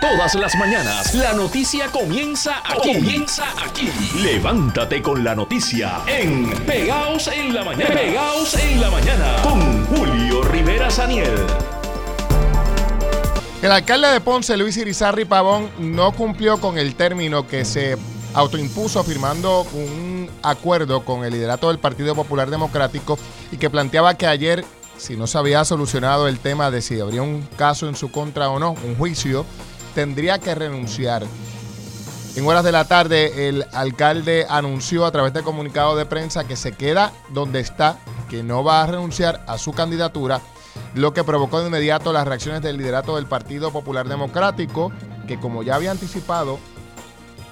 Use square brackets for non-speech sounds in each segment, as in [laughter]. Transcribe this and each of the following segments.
Todas las mañanas la noticia comienza aquí. Comienza aquí. Levántate con la noticia en Pegaos en la mañana. Pegaos en la mañana con Julio Rivera Saniel. El alcalde de Ponce, Luis Irizarri Pavón, no cumplió con el término que se autoimpuso firmando un acuerdo con el liderato del Partido Popular Democrático y que planteaba que ayer, si no se había solucionado el tema de si habría un caso en su contra o no, un juicio, tendría que renunciar. En horas de la tarde, el alcalde anunció a través de comunicado de prensa que se queda donde está, que no va a renunciar a su candidatura, lo que provocó de inmediato las reacciones del liderato del Partido Popular Democrático, que como ya había anticipado,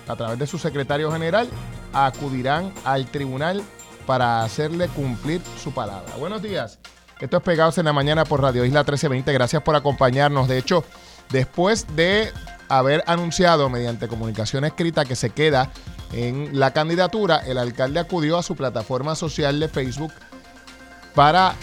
a través de su secretario general, acudirán al tribunal para hacerle cumplir su palabra. Buenos días. Esto es Pegados en la Mañana por Radio Isla 1320. Gracias por acompañarnos. De hecho, después de haber anunciado mediante comunicación escrita que se queda en la candidatura, el alcalde acudió a su plataforma social de Facebook para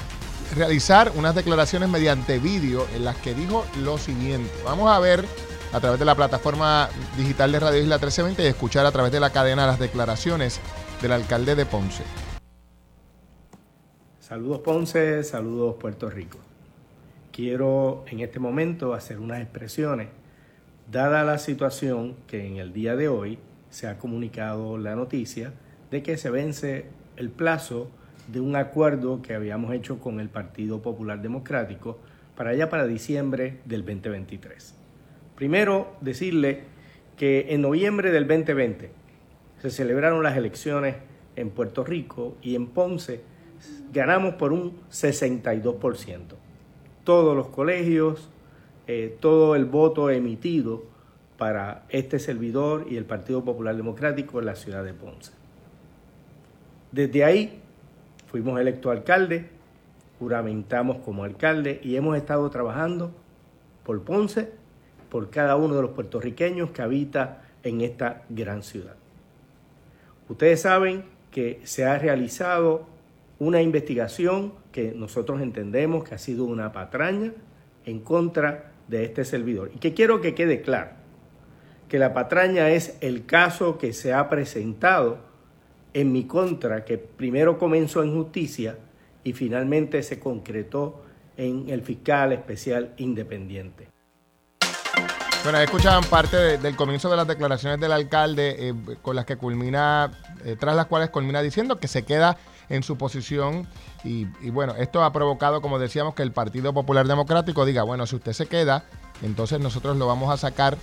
realizar unas declaraciones mediante vídeo en las que dijo lo siguiente. Vamos a ver a través de la plataforma digital de Radio Isla 1320 y escuchar a través de la cadena las declaraciones del alcalde de Ponce. Saludos Ponce, saludos Puerto Rico. Quiero en este momento hacer unas expresiones, dada la situación que en el día de hoy se ha comunicado la noticia de que se vence el plazo de un acuerdo que habíamos hecho con el Partido Popular Democrático para allá para diciembre del 2023. Primero, decirle que en noviembre del 2020 se celebraron las elecciones en Puerto Rico y en Ponce ganamos por un 62% todos los colegios, eh, todo el voto emitido para este servidor y el Partido Popular Democrático en la ciudad de Ponce. Desde ahí fuimos electo alcalde, juramentamos como alcalde y hemos estado trabajando por Ponce, por cada uno de los puertorriqueños que habita en esta gran ciudad. Ustedes saben que se ha realizado una investigación que nosotros entendemos que ha sido una patraña en contra de este servidor. Y que quiero que quede claro, que la patraña es el caso que se ha presentado en mi contra, que primero comenzó en justicia y finalmente se concretó en el fiscal especial independiente. Bueno, escuchaban parte del comienzo de las declaraciones del alcalde eh, con las que culmina, eh, tras las cuales culmina diciendo que se queda en su posición y, bueno, esto ha provocado, como decíamos, que el Partido Popular Democrático diga, bueno, si usted se queda, entonces nosotros lo vamos a sacar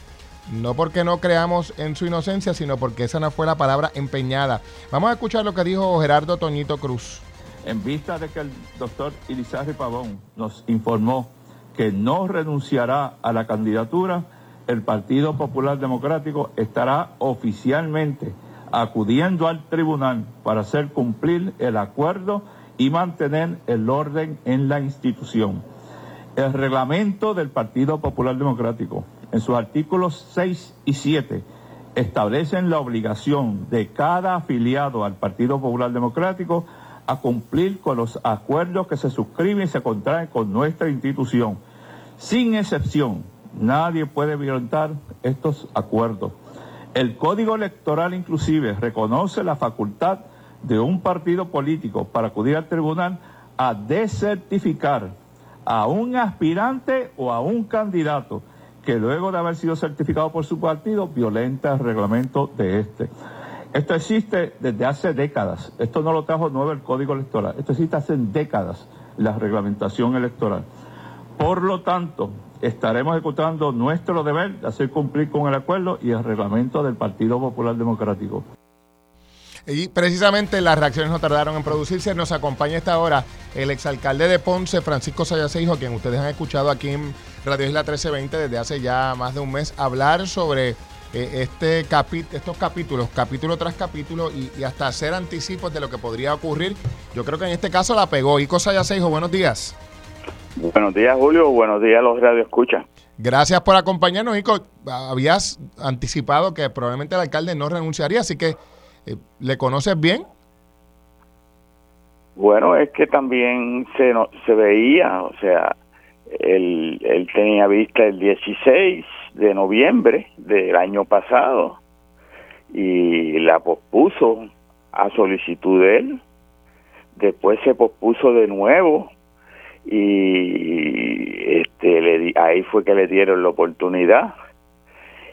no porque no creamos en su inocencia, sino porque esa no fue la palabra empeñada. Vamos a escuchar lo que dijo Gerardo Toñito Cruz. En vista de que el doctor Irizarry Pavón nos informó que no renunciará a la candidatura, el Partido Popular Democrático estará oficialmente acudiendo al tribunal para hacer cumplir el acuerdo y mantener el orden en la institución. El reglamento del Partido Popular Democrático, en sus artículos 6 y 7, establecen la obligación de cada afiliado al Partido Popular Democrático a cumplir con los acuerdos que se suscriben y se contraen con nuestra institución. Sin excepción, Nadie puede violentar estos acuerdos. El Código Electoral inclusive reconoce la facultad de un partido político para acudir al tribunal a desertificar a un aspirante o a un candidato que luego de haber sido certificado por su partido violenta el reglamento de este. Esto existe desde hace décadas. Esto no lo trajo nuevo el Código Electoral. Esto existe hace décadas, la reglamentación electoral. Por lo tanto, estaremos ejecutando nuestro deber de hacer cumplir con el acuerdo y el reglamento del Partido Popular Democrático. Y precisamente las reacciones no tardaron en producirse. Nos acompaña esta hora el exalcalde de Ponce, Francisco Sayaseijo, quien ustedes han escuchado aquí en Radio Isla 1320 desde hace ya más de un mes, hablar sobre eh, este estos capítulos, capítulo tras capítulo, y, hasta hacer anticipos de lo que podría ocurrir. Yo creo que en este caso la pegó. Ico Sayaseijo, buenos días. Buenos días, Julio. Buenos días, los Radio Escucha. Gracias por acompañarnos, Nico. Habías anticipado que probablemente el alcalde no renunciaría, así que eh, ¿le conoces bien? Bueno, es que también se, se veía, o sea, él, él tenía vista el 16 de noviembre del año pasado y la pospuso a solicitud de él. Después se pospuso de nuevo y este le, ahí fue que le dieron la oportunidad.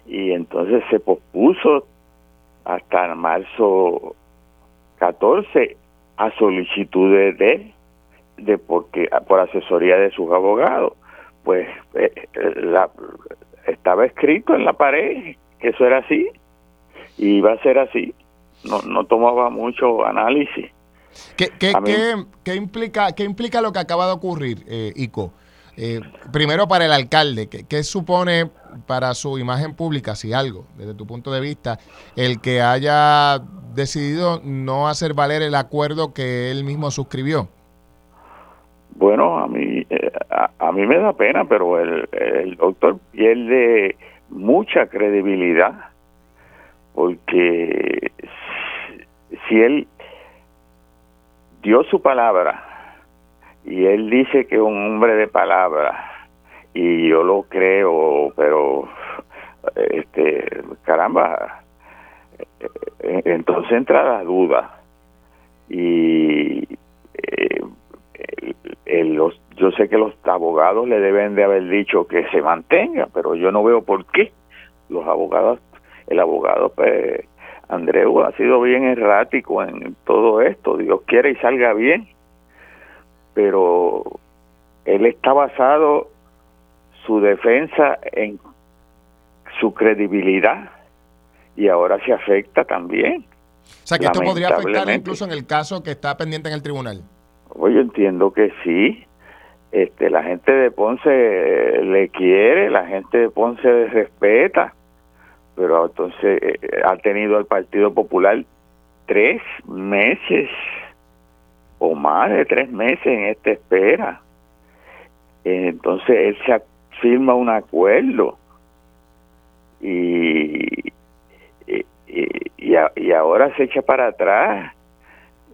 Y entonces se pospuso hasta marzo 14 a solicitud de él de porque por asesoría de sus abogados. Pues eh, la, estaba escrito en la pared que eso era así y iba a ser así. No, no tomaba mucho análisis ¿Qué, qué, qué, implica, ¿Qué implica lo que acaba de ocurrir, eh, Ico? Eh, primero para el alcalde, ¿qué, ¿qué, supone para su imagen pública, si algo, desde tu punto de vista, el que haya decidido no hacer valer el acuerdo que él mismo suscribió? Bueno, a mí, eh, a, mí me da pena, pero el, el doctor pierde mucha credibilidad porque si él dio su palabra y él dice que un hombre de palabra y yo lo creo, pero este caramba, eh, entonces entra la duda y eh, los, yo sé que los abogados le deben de haber dicho que se mantenga, pero yo no veo por qué los abogados, el abogado pues Andreu ha sido bien errático en todo esto, Dios quiere y salga bien, pero él está basado su defensa en su credibilidad y ahora se afecta también. O sea, que esto podría afectar incluso en el caso que está pendiente en el tribunal. Pues yo entiendo que sí. Este, la gente de Ponce le quiere, la gente de Ponce le respeta, pero entonces eh, ha tenido el Partido Popular tres meses o más de tres meses en esta espera. Entonces él se firma un acuerdo y, y, y, ahora se echa para atrás.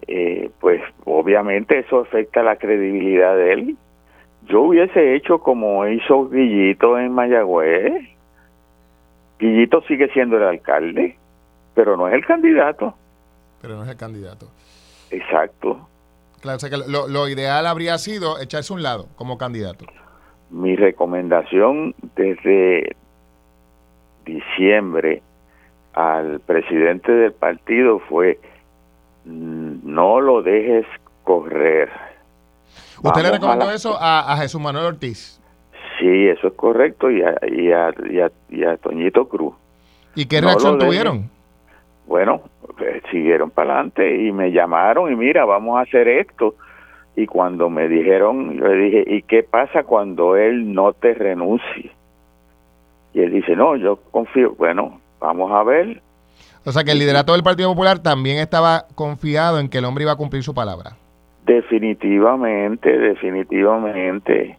Eh, pues obviamente eso afecta la credibilidad de él. Yo hubiese hecho como hizo Guillito en Mayagüez Guillito sigue siendo el alcalde, pero no es el candidato. Pero no es el candidato. Exacto. Claro, o sea que lo, lo ideal habría sido echarse un lado como candidato. Mi recomendación desde diciembre al presidente del partido fue no lo dejes correr. ¿Usted le recomendó eso a, a, Jesús Manuel Ortiz? Sí, eso es correcto, y a, y a, y a, Toñito Cruz. ¿Y qué reacción tuvieron? Bueno, pues, siguieron para adelante y me llamaron y mira, vamos a hacer esto. Y cuando me dijeron, yo le dije, ¿y qué pasa cuando él no te renuncie? Y él dice, no, yo confío. Bueno, vamos a ver. O sea que el liderato del Partido Popular también estaba confiado en que el hombre iba a cumplir su palabra. Definitivamente, definitivamente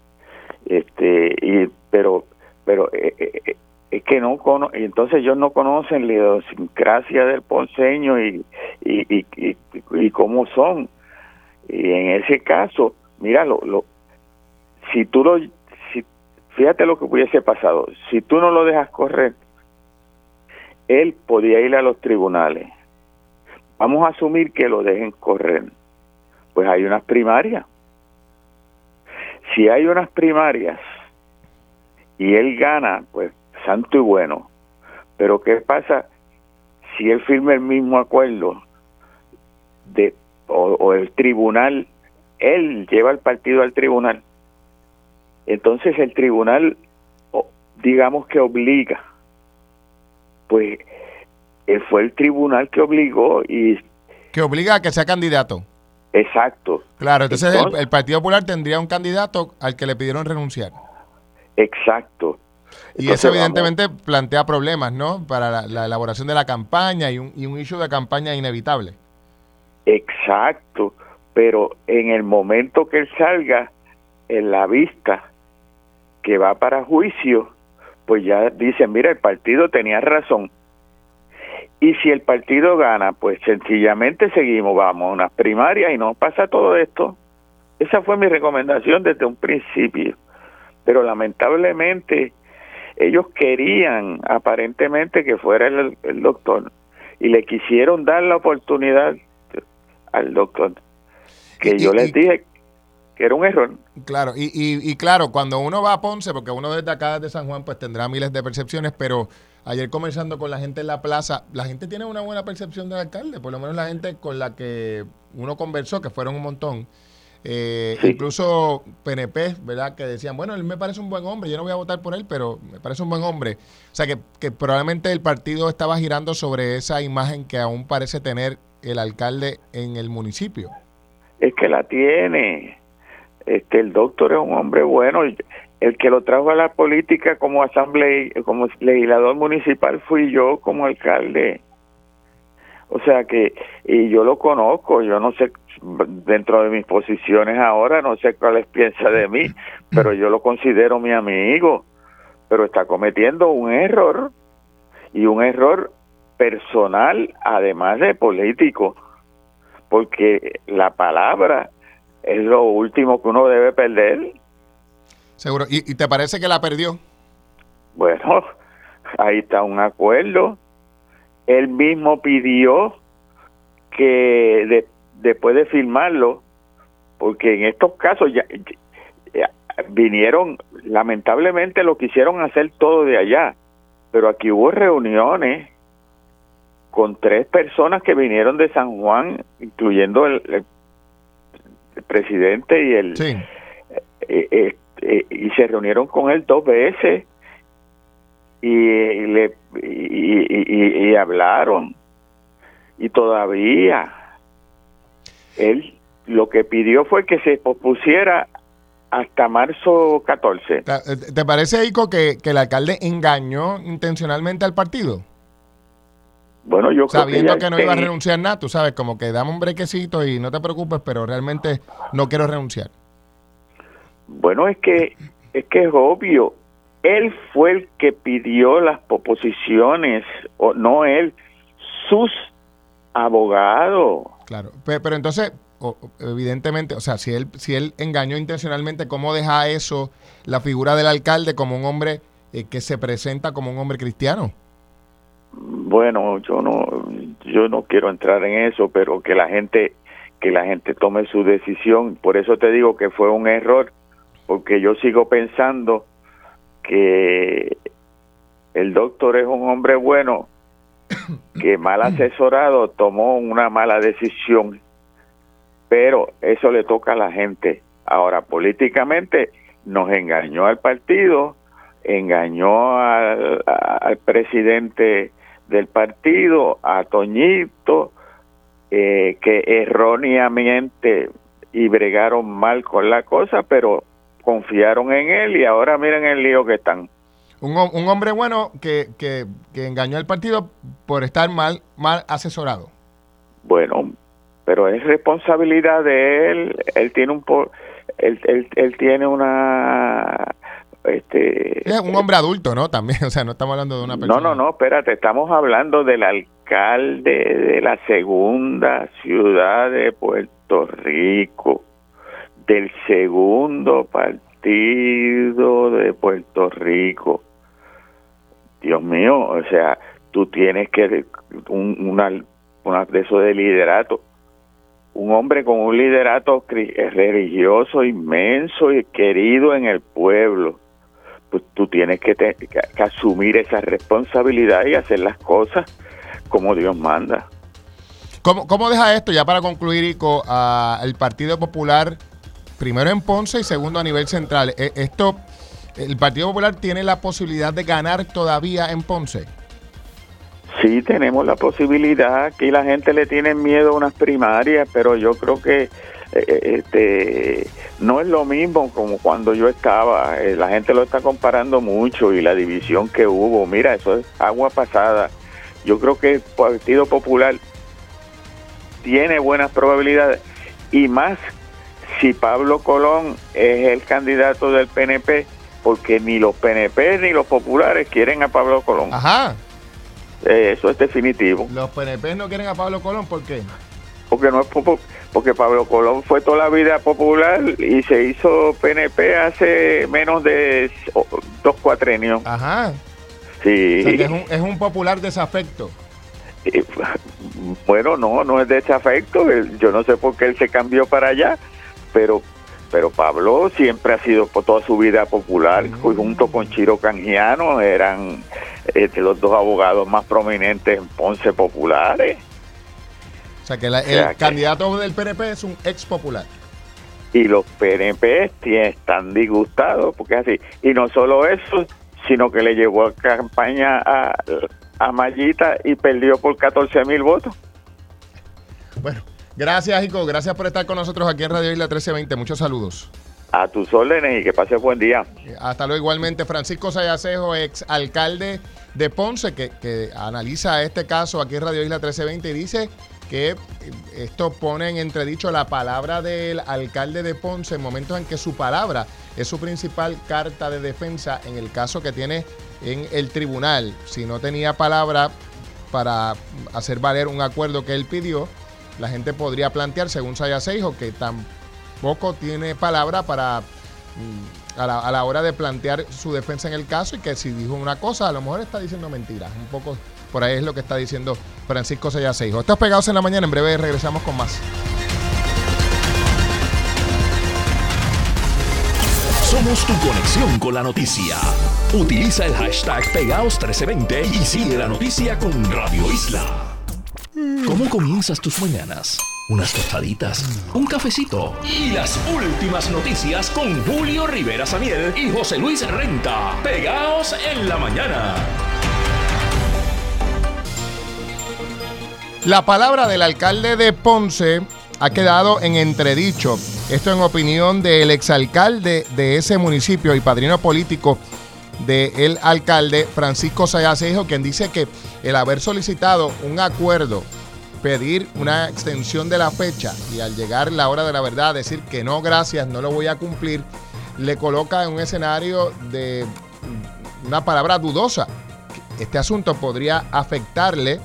este y pero pero eh, eh, eh, es que no cono entonces ellos no conocen la idiosincrasia del ponceño y y, y, y, cómo son. Y en ese caso mira lo, lo si tú lo si, fíjate lo que hubiese pasado. Si tú no lo dejas correr él podía ir a los tribunales. Vamos a asumir que lo dejen correr. Pues hay unas primarias si hay unas primarias y él gana, pues santo y bueno. Pero ¿qué pasa si él firma el mismo acuerdo de o, el tribunal, él lleva el partido al tribunal? Entonces el tribunal, digamos que obliga, pues él fue el tribunal que obligó y... Que obliga a que sea candidato. Exacto. Claro, entonces, el, Partido Popular tendría un candidato al que le pidieron renunciar. Exacto. Y eso evidentemente plantea problemas, ¿no? Para la, elaboración de la campaña y un, y un issue de campaña inevitable. Exacto, pero en el momento que él salga en la vista que va para juicio, pues ya dicen, mira, el partido tenía razón, y si el partido gana, pues sencillamente seguimos, vamos a unas primarias y no pasa todo esto. Esa fue mi recomendación desde un principio. pero lamentablemente ellos querían aparentemente que fuera el, doctor y le quisieron dar la oportunidad al doctor que yo les dije que era un error. Claro, y, y, claro, cuando uno va a Ponce, porque uno desde acá de San Juan pues tendrá miles de percepciones, pero ayer conversando con la gente en la plaza, la gente tiene una buena percepción del alcalde, por lo menos la gente con la que uno conversó, que fueron un montón. Eh, incluso PNP, ¿verdad? Que decían, bueno, él me parece un buen hombre, yo no voy a votar por él, pero me parece un buen hombre. O sea, que, que probablemente el partido estaba girando sobre esa imagen que aún parece tener el alcalde en el municipio. Es que la tiene. Este, el doctor es un hombre bueno. El que lo trajo a la política como asamblea, como legislador municipal fui yo como alcalde. O sea que, y yo lo conozco, yo no sé, dentro de mis posiciones ahora, no sé cuáles piensa de mí, pero yo lo considero mi amigo, pero está cometiendo un error, y un error personal, además de político, porque la palabra es lo último que uno debe perder. Seguro. ¿Y, y te parece que la perdió? Bueno, ahí está un acuerdo él mismo pidió que después de firmarlo, porque en estos casos ya, vinieron, lamentablemente lo quisieron hacer todo de allá, pero aquí hubo reuniones con tres personas que vinieron de San Juan, incluyendo el, presidente y el... Sí. Eh, eh, eh, y se reunieron con él dos veces y, le y, hablaron y todavía él lo que pidió fue que se pospusiera hasta marzo 14. ¿Te parece, Ico, que, que el alcalde engañó intencionalmente al partido? Bueno, yo Sabiendo creo que, que no iba a renunciar nada, tú sabes, como que dame un brequecito y no te preocupes, pero realmente no quiero renunciar. Bueno, es que es que es obvio, él fue el que pidió las proposiciones, o no él, sus abogados. Claro, pero, entonces, evidentemente, o sea, si él, si él engañó intencionalmente, ¿cómo deja eso la figura del alcalde como un hombre eh, que se presenta como un hombre cristiano? Bueno, yo no, yo no quiero entrar en eso, pero que la gente, que la gente tome su decisión. Por eso te digo que fue un error, porque yo sigo pensando que el doctor es un hombre bueno [coughs] que mal asesorado tomó una mala decisión, pero eso le toca a la gente. Ahora, políticamente nos engañó al partido, engañó al, al presidente del partido, a Toñito, eh, que erróneamente y bregaron mal con la cosa, pero confiaron en él y ahora miren el lío que están. Un, un hombre bueno que, que, engañó al partido por estar mal, mal asesorado. Bueno, pero es responsabilidad de él. Él tiene un él, él, él tiene una este es un hombre adulto, ¿no? También, [laughs] o sea, no estamos hablando de una persona. No, no, no, espérate, estamos hablando del alcalde de la segunda ciudad de Puerto Rico del segundo partido de Puerto Rico. Dios mío, o sea, tú tienes que un, una, una de liderato. Un hombre con un liderato religioso inmenso y querido en el pueblo. Pues tú tienes que, que asumir esa responsabilidad y hacer las cosas como Dios manda. ¿Cómo, cómo deja esto, ya para concluir, Ico, al Partido Popular primero en Ponce y segundo a nivel central. Eh, esto, ¿El Partido Popular tiene la posibilidad de ganar todavía en Ponce? Sí, tenemos la posibilidad. Aquí la gente le tiene miedo a unas primarias, pero yo creo que eh, eh, este no es lo mismo como cuando yo estaba. la gente lo está comparando mucho y la división que hubo. Mira, eso es agua pasada. Yo creo que el Partido Popular tiene buenas probabilidades y más si Pablo Colón es el candidato del PNP, porque ni los PNP ni los populares quieren a Pablo Colón. Ajá. Eh, eso es definitivo. Los PNP no quieren a Pablo Colón, ¿por qué? porque no es porque Pablo Colón fue toda la vida popular y se hizo PNP hace menos de dos cuatrenios. Ajá. Sí. es, un, es un popular desafecto. [laughs] Bueno, no, no es desafecto. Yo no sé por qué él se cambió para allá, pero pero Pablo siempre ha sido por toda su vida popular, junto con Chiro Canjiano, eran este, los dos abogados más prominentes en Ponce populares. O sea que el candidato del PNP es un ex popular. Y los PNP están disgustados, porque es así. Y no solo eso, sino que le llevó a campaña a, a Mayita y perdió por 14 mil votos. Bueno, Gracias, Ico. Gracias por estar con nosotros aquí en Radio Isla 1320. Muchos saludos. A tus órdenes y que pase buen día. Hasta luego igualmente. Francisco Sayacejo, ex alcalde de Ponce, que, que analiza este caso aquí en Radio Isla 1320 y dice que esto pone en entredicho la palabra del alcalde de Ponce en momentos en que su palabra es su principal carta de defensa en el caso que tiene en el tribunal. Si no tenía palabra para hacer valer un acuerdo que él pidió, la gente podría plantear, según Saya que tampoco tiene palabra para mm, a la, hora de plantear su defensa en el caso y que si dijo una cosa, a lo mejor está diciendo mentiras. Un poco por ahí es lo que está diciendo Francisco Seijo. Estás pegados en la mañana, en breve regresamos con más. Somos tu conexión con la noticia. Utiliza el hashtag Pegaos1320 y sigue la noticia con Radio Isla. ¿Cómo comienzas tus mañanas? Unas tostaditas, un cafecito y las últimas noticias con Julio Rivera Samiel y José Luis Renta. Pegaos en la mañana. La palabra del alcalde de Ponce ha quedado en entredicho. Esto en opinión del exalcalde de ese municipio y padrino político del alcalde Francisco Sayacejo, quien dice que el haber solicitado un acuerdo, pedir una extensión de la fecha y al llegar la hora de la verdad decir que no, gracias, no lo voy a cumplir, le coloca en un escenario de una palabra dudosa. Este asunto podría afectarle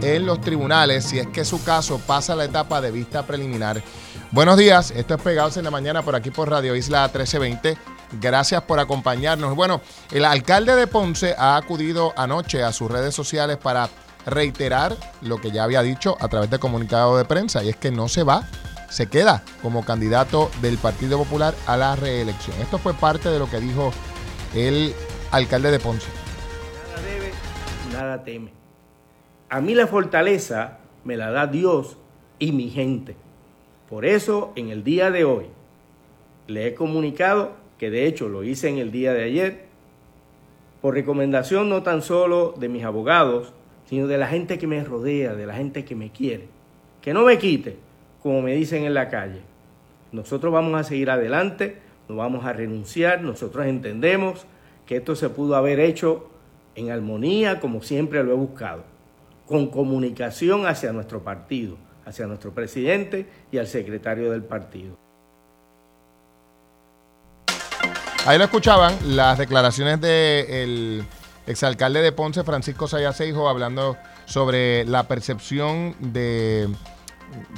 en los tribunales si es que su caso pasa la etapa de vista preliminar. Buenos días, esto es Pegados en la Mañana por aquí por Radio Isla 1320. Gracias por acompañarnos. Bueno, el alcalde de Ponce ha acudido anoche a sus redes sociales para reiterar lo que ya había dicho a través de comunicado de prensa y es que no se va, se queda como candidato del Partido Popular a la reelección. Esto fue parte de lo que dijo el alcalde de Ponce. Nada debe, nada teme. A mí la fortaleza me la da Dios y mi gente. Por eso en el día de hoy le he comunicado que de hecho lo hice en el día de ayer, por recomendación no tan solo de mis abogados, sino de la gente que me rodea, de la gente que me quiere. Que no me quite, como me dicen en la calle. Nosotros vamos a seguir adelante, no vamos a renunciar, nosotros entendemos que esto se pudo haber hecho en armonía, como siempre lo he buscado, con comunicación hacia nuestro partido, hacia nuestro presidente y al secretario del partido. Ahí lo escuchaban las declaraciones del exalcalde de Ponce, Francisco Sayaseijo, hablando sobre la percepción de,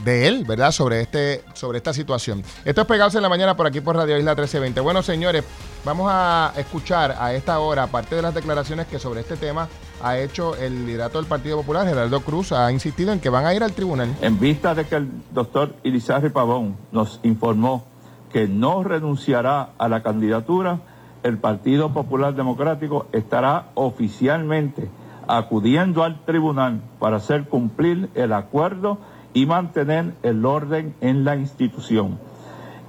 de él, ¿verdad? Sobre, este, sobre esta situación. Esto es Pegarse en la Mañana por aquí por Radio Isla 1320. Bueno, señores, vamos a escuchar a esta hora, aparte de las declaraciones que sobre este tema ha hecho el liderato del Partido Popular, Gerardo Cruz, ha insistido en que van a ir al tribunal. En vista de que el doctor Irizarry Pavón nos informó que no renunciará a la candidatura, el Partido Popular Democrático estará oficialmente acudiendo al tribunal para hacer cumplir el acuerdo y mantener el orden en la institución.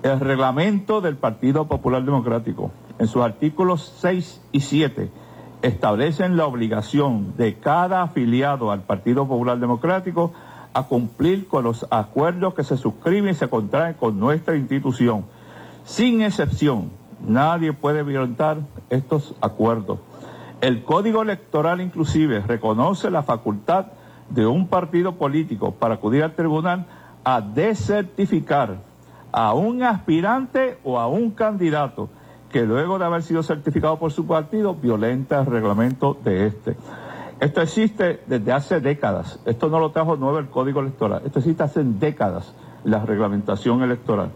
El reglamento del Partido Popular Democrático, en sus artículos 6 y 7, establecen la obligación de cada afiliado al Partido Popular Democrático a cumplir con los acuerdos que se suscriben y se contraen con nuestra institución. Sin excepción, nadie puede violentar estos acuerdos. El Código Electoral inclusive reconoce la facultad de un partido político para acudir al tribunal a desertificar a un aspirante o a un candidato que luego de haber sido certificado por su partido violenta el reglamento de este. Esto existe desde hace décadas. Esto no lo trajo nuevo el Código Electoral. Esto existe hace décadas, la reglamentación electoral.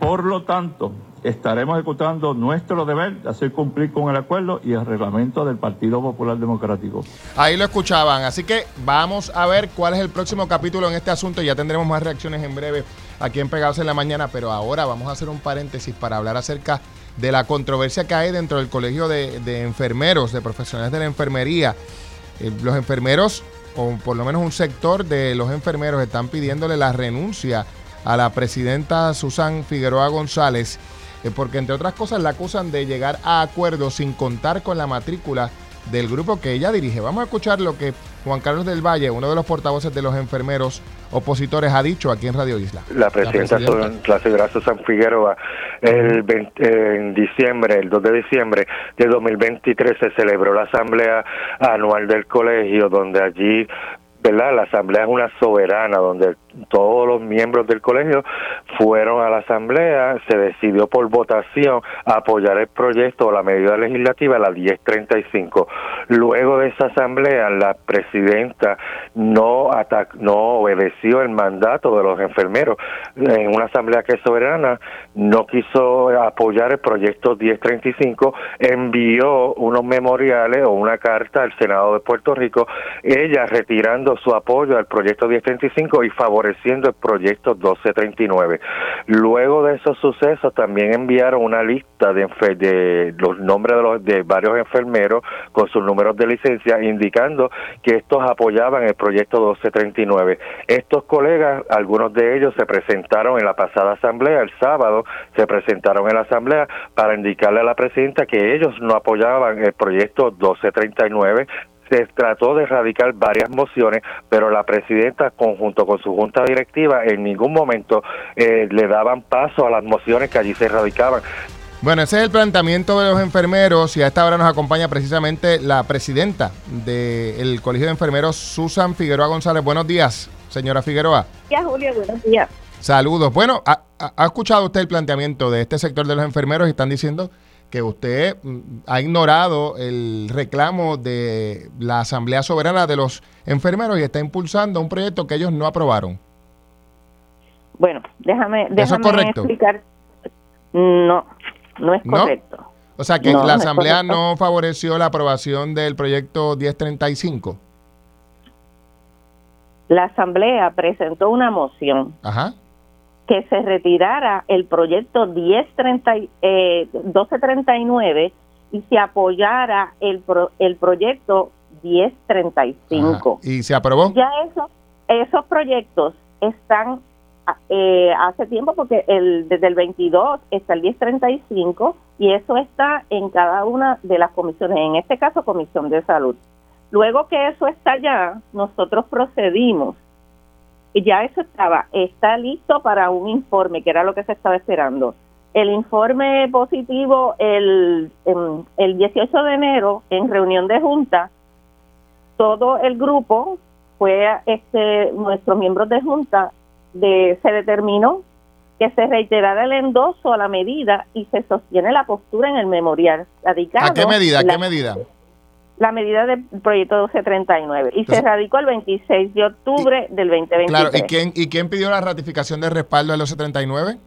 Por lo tanto, estaremos ejecutando nuestro deber de hacer cumplir con el acuerdo y el reglamento del Partido Popular Democrático. Ahí lo escuchaban, así que vamos a ver cuál es el próximo capítulo en este asunto. Ya tendremos más reacciones en breve aquí en Pegados en la Mañana, pero ahora vamos a hacer un paréntesis para hablar acerca de la controversia que hay dentro del Colegio de, Enfermeros, de profesionales de la enfermería. Eh, los enfermeros, o por lo menos un sector de los enfermeros, están pidiéndole la renuncia a la presidenta Susan Figueroa González, porque entre otras cosas la acusan de llegar a acuerdos sin contar con la matrícula del grupo que ella dirige. Vamos a escuchar lo que Juan Carlos del Valle, uno de los portavoces de los enfermeros opositores, ha dicho aquí en Radio Isla. La presidenta, la, señora Susan Figueroa, el en diciembre, el 2 de diciembre de 2023 se celebró la asamblea anual del colegio, donde allí ¿verdad? La asamblea es una soberana donde todos los miembros del colegio fueron a la asamblea, se decidió por votación apoyar el proyecto o la medida legislativa, la 1035. Luego de esa asamblea, la presidenta no no obedeció el mandato de los enfermeros. En una asamblea que es soberana, no quiso apoyar el proyecto 1035, envió unos memoriales o una carta al Senado de Puerto Rico, ella retirando su apoyo al proyecto 1035 y favoreciendo el proyecto 1239. Luego de esos sucesos también enviaron una lista de, de los nombres de, los, de varios enfermeros con sus números de licencia indicando que estos apoyaban el proyecto 1239. Estos colegas, algunos de ellos se presentaron en la pasada asamblea, el sábado se presentaron en la asamblea para indicarle a la presidenta que ellos no apoyaban el proyecto 1239 se trató de erradicar varias mociones, pero la presidenta, conjunto con su junta directiva, en ningún momento eh, le daban paso a las mociones que allí se erradicaban. Bueno, ese es el planteamiento de los enfermeros y a esta hora nos acompaña precisamente la presidenta del Colegio de Enfermeros, Susan Figueroa González. Buenos días, señora Figueroa. Buenos Julio, buenos días. Saludos. Bueno, ¿ha, ¿ha, escuchado usted el planteamiento de este sector de los enfermeros y están diciendo que usted mm, ha ignorado el reclamo de la Asamblea Soberana de los Enfermeros y está impulsando un proyecto que ellos no aprobaron. Bueno, déjame, déjame explicar. No, no es correcto. O sea que la Asamblea no favoreció la aprobación del proyecto 1035. La Asamblea presentó una moción Ajá que se retirara el proyecto 1030, eh, 1239 y se apoyara el, el proyecto 1035. ¿Y se aprobó? Ya eso, esos proyectos están eh, hace tiempo porque el, desde el 22 está el 1035 y eso está en cada una de las comisiones, en este caso Comisión de Salud. Luego que eso está ya, nosotros procedimos ya eso estaba, está listo para un informe, que era lo que se estaba esperando. El informe positivo el, el 18 de enero, en reunión de junta, todo el grupo fue, este, nuestros miembros de junta, de, se determinó que se reiterara el endoso a la medida y se sostiene la postura en el memorial. ¿A qué medida? ¿A qué medida? La medida del proyecto 1239 y se radicó el 26 de octubre del 2023. Claro, ¿y quién, ¿y quién pidió la ratificación de respaldo del 1239?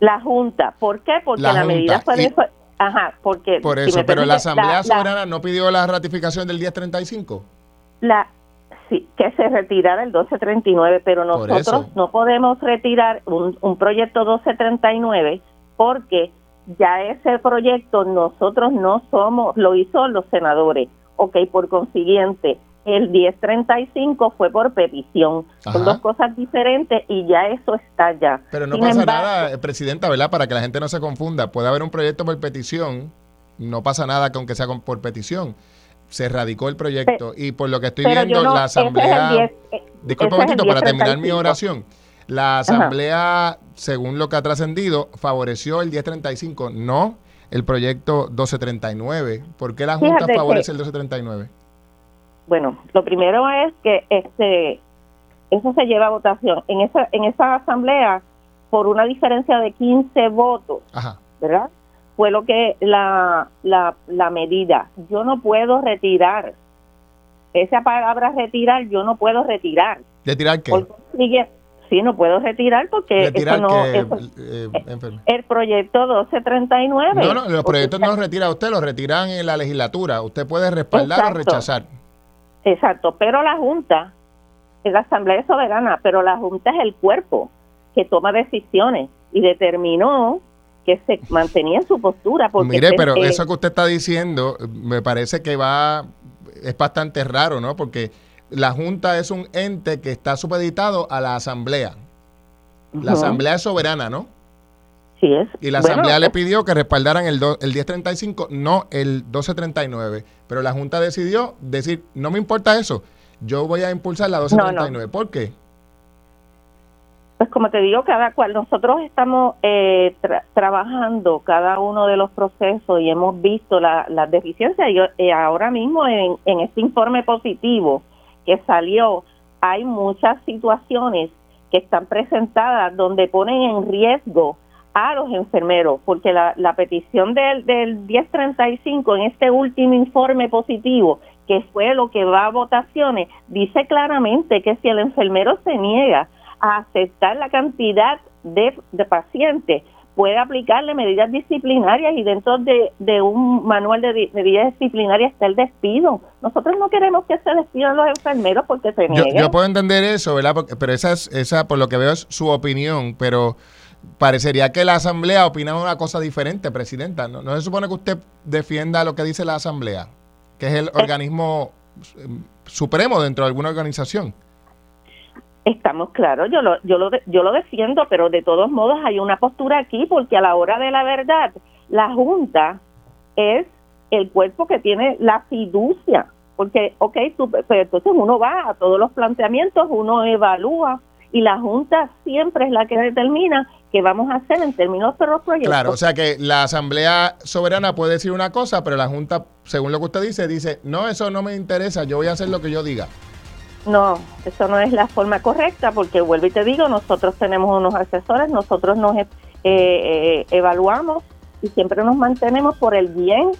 La Junta. ¿Por qué? Porque la, medida fue de... Ajá, porque... Por eso, pero la Asamblea Soberana no pidió la ratificación del 1035. La, sí, que se retirara el 1239, pero nosotros no podemos retirar un, un proyecto 1239 porque ya ese proyecto nosotros no somos, lo hizo los senadores. Ok, por consiguiente, el 1035 fue por petición. Son dos cosas diferentes y ya eso está ya. Pero no pasa nada, Presidenta, ¿verdad? Para que la gente no se confunda. Puede haber un proyecto por petición, no pasa nada que aunque sea por petición. Se radicó el proyecto y por lo que estoy viendo, la Asamblea... Eh, disculpa un momentito, para terminar mi oración. La Asamblea, según lo que ha trascendido, favoreció el 1035, no el proyecto 1239. ¿Por qué la Junta favorece el 1239? Bueno, lo primero es que este eso se lleva a votación. En esa, en esa asamblea, por una diferencia de 15 votos, ¿verdad? Fue lo que la, la, la medida. Yo no puedo retirar esa palabra retirar yo no puedo retirar. ¿Retirar qué? Sí, no puedo retirar porque Retirar eso no... que, eso- eh, enfermo. el proyecto 1239. No, no, los proyectos no los retira usted, los retiran en la legislatura. Usted puede respaldar o rechazar. Exacto, pero la Junta, es la Asamblea Soberana, pero la Junta es el cuerpo que toma decisiones y determinó que se mantenía en su postura. Porque Mire, se- pero eh, eso que usted está diciendo eh, me parece que va, es bastante raro, ¿no? Porque la Junta es un ente que está supeditado a la Asamblea. La Asamblea es soberana, ¿no? sí es. Y la Bueno, Asamblea le pidió que respaldaran el, do- el 1035, no el 1239. Pero la Junta decidió decir, no me importa eso, yo voy a impulsar la 1239. ¿Por qué? Pues como te digo, cada cual, nosotros estamos eh, tra- trabajando cada uno de los procesos y hemos visto la- las deficiencias y eh, ahora mismo en, en este informe positivo que salió hay muchas situaciones que están presentadas donde ponen en riesgo a los enfermeros, porque la, la petición del, del 1035 en este último informe positivo, que fue lo que va a votaciones, dice claramente que si el enfermero se niega a aceptar la cantidad de, de pacientes, puede aplicarle medidas disciplinarias y dentro de, de un manual de di- medidas disciplinarias está el despido. Nosotros no queremos que se despidan los enfermeros porque se nieguen. yo puedo entender eso, ¿verdad? Porque- pero esa, es, esa, por lo que veo, es su opinión, pero parecería que la Asamblea opina una cosa diferente, Presidenta. ¿No, no se supone que usted defienda lo que dice la Asamblea, que es el organismo eh, supremo dentro de alguna organización? Estamos claros, yo lo, yo lo, yo lo defiendo, pero de todos modos hay una postura aquí porque a la hora de la verdad, la Junta es el cuerpo que tiene la fiducia, porque, ok, tú, entonces uno va a todos los planteamientos, uno evalúa y la Junta siempre es la que determina qué vamos a hacer en términos de los proyectos. Claro, o sea que la Asamblea Soberana puede decir una cosa, pero la Junta, según lo que usted dice, dice, no, eso no me interesa, yo voy a hacer lo que yo diga. No, eso no es la forma correcta porque vuelvo y te digo, nosotros tenemos unos asesores, nosotros nos eh, eh, evaluamos y siempre nos mantenemos por el bien.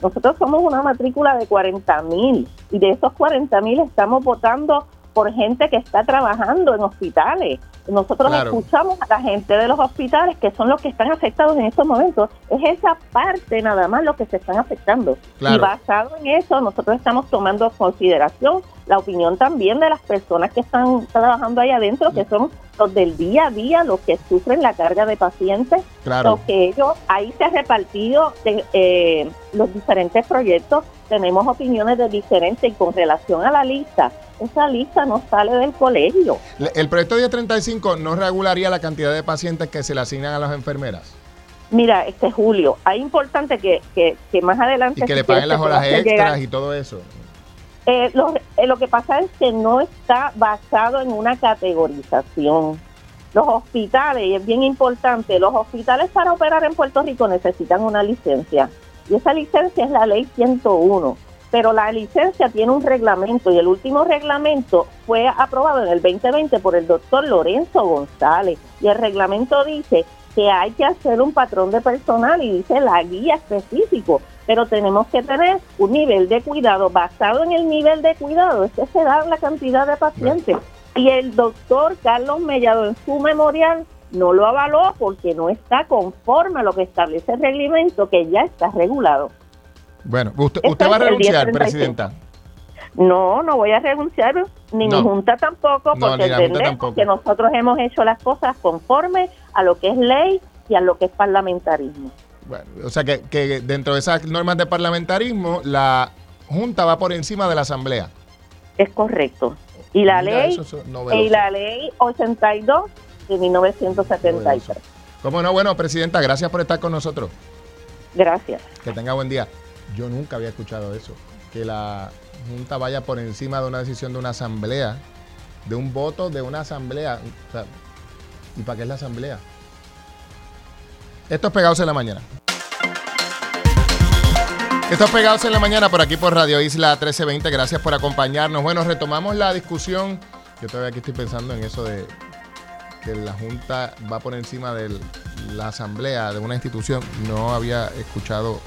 Nosotros somos una matrícula de 40 mil y de esos 40 mil estamos votando por gente que está trabajando en hospitales. Nosotros Claro. escuchamos a la gente de los hospitales que son los que están afectados en estos momentos. Es esa parte nada más lo que se están afectando. Claro. Y basado en eso, nosotros estamos tomando consideración la opinión también de las personas que están trabajando ahí adentro, que son los del día a día, los que sufren la carga de pacientes, Claro. los que ellos, ahí se ha repartido de, eh, los diferentes proyectos, tenemos opiniones de diferentes y con relación a la lista, esa lista no sale del colegio. Le- El proyecto 1035 no regularía la cantidad de pacientes que se le asignan a las enfermeras Mira, este Julio, hay importante que, que, que más adelante... y que le paguen las horas extras llegar- y todo eso. Eh, lo, eh, lo que pasa es que no está basado en una categorización. Los hospitales, y es bien importante, los hospitales para operar en Puerto Rico necesitan una licencia. Y esa licencia es la ley 101. Pero la licencia tiene un reglamento y el último reglamento fue aprobado en el 2020 por el doctor Lorenzo González. Y el reglamento dice que hay que hacer un patrón de personal y dice la guía específico, pero tenemos que tener un nivel de cuidado basado en el nivel de cuidado, es que se da la cantidad de pacientes. Y el doctor Carlos Mellado en su memorial no lo avaló porque no está conforme a lo que establece el reglamento que ya está regulado. Bueno, usted, usted va a renunciar, 1035. Presidenta. No, no voy a renunciar, ni No. mi junta tampoco, No, porque entendemos que nosotros hemos hecho las cosas conforme a lo que es ley y a lo que es parlamentarismo. Bueno, o sea que, que dentro de esas normas de parlamentarismo, la Junta va por encima de la Asamblea. Es correcto. Y la Mira, ley es novedoso. y la ley 82 de 1973. ¿Cómo no? Bueno, Presidenta, gracias por estar con nosotros. Gracias. Que tenga buen día. Yo nunca había escuchado eso, que la Junta vaya por encima de una decisión de una asamblea, de un voto de una asamblea. O sea, ¿Y para qué es la asamblea? Esto es Pegados en la Mañana. Esto es Pegados en la Mañana por aquí por Radio Isla 1320. Gracias por acompañarnos. Bueno, retomamos la discusión. Yo todavía aquí estoy pensando en eso de que la Junta va por encima de la asamblea de una institución. No había escuchado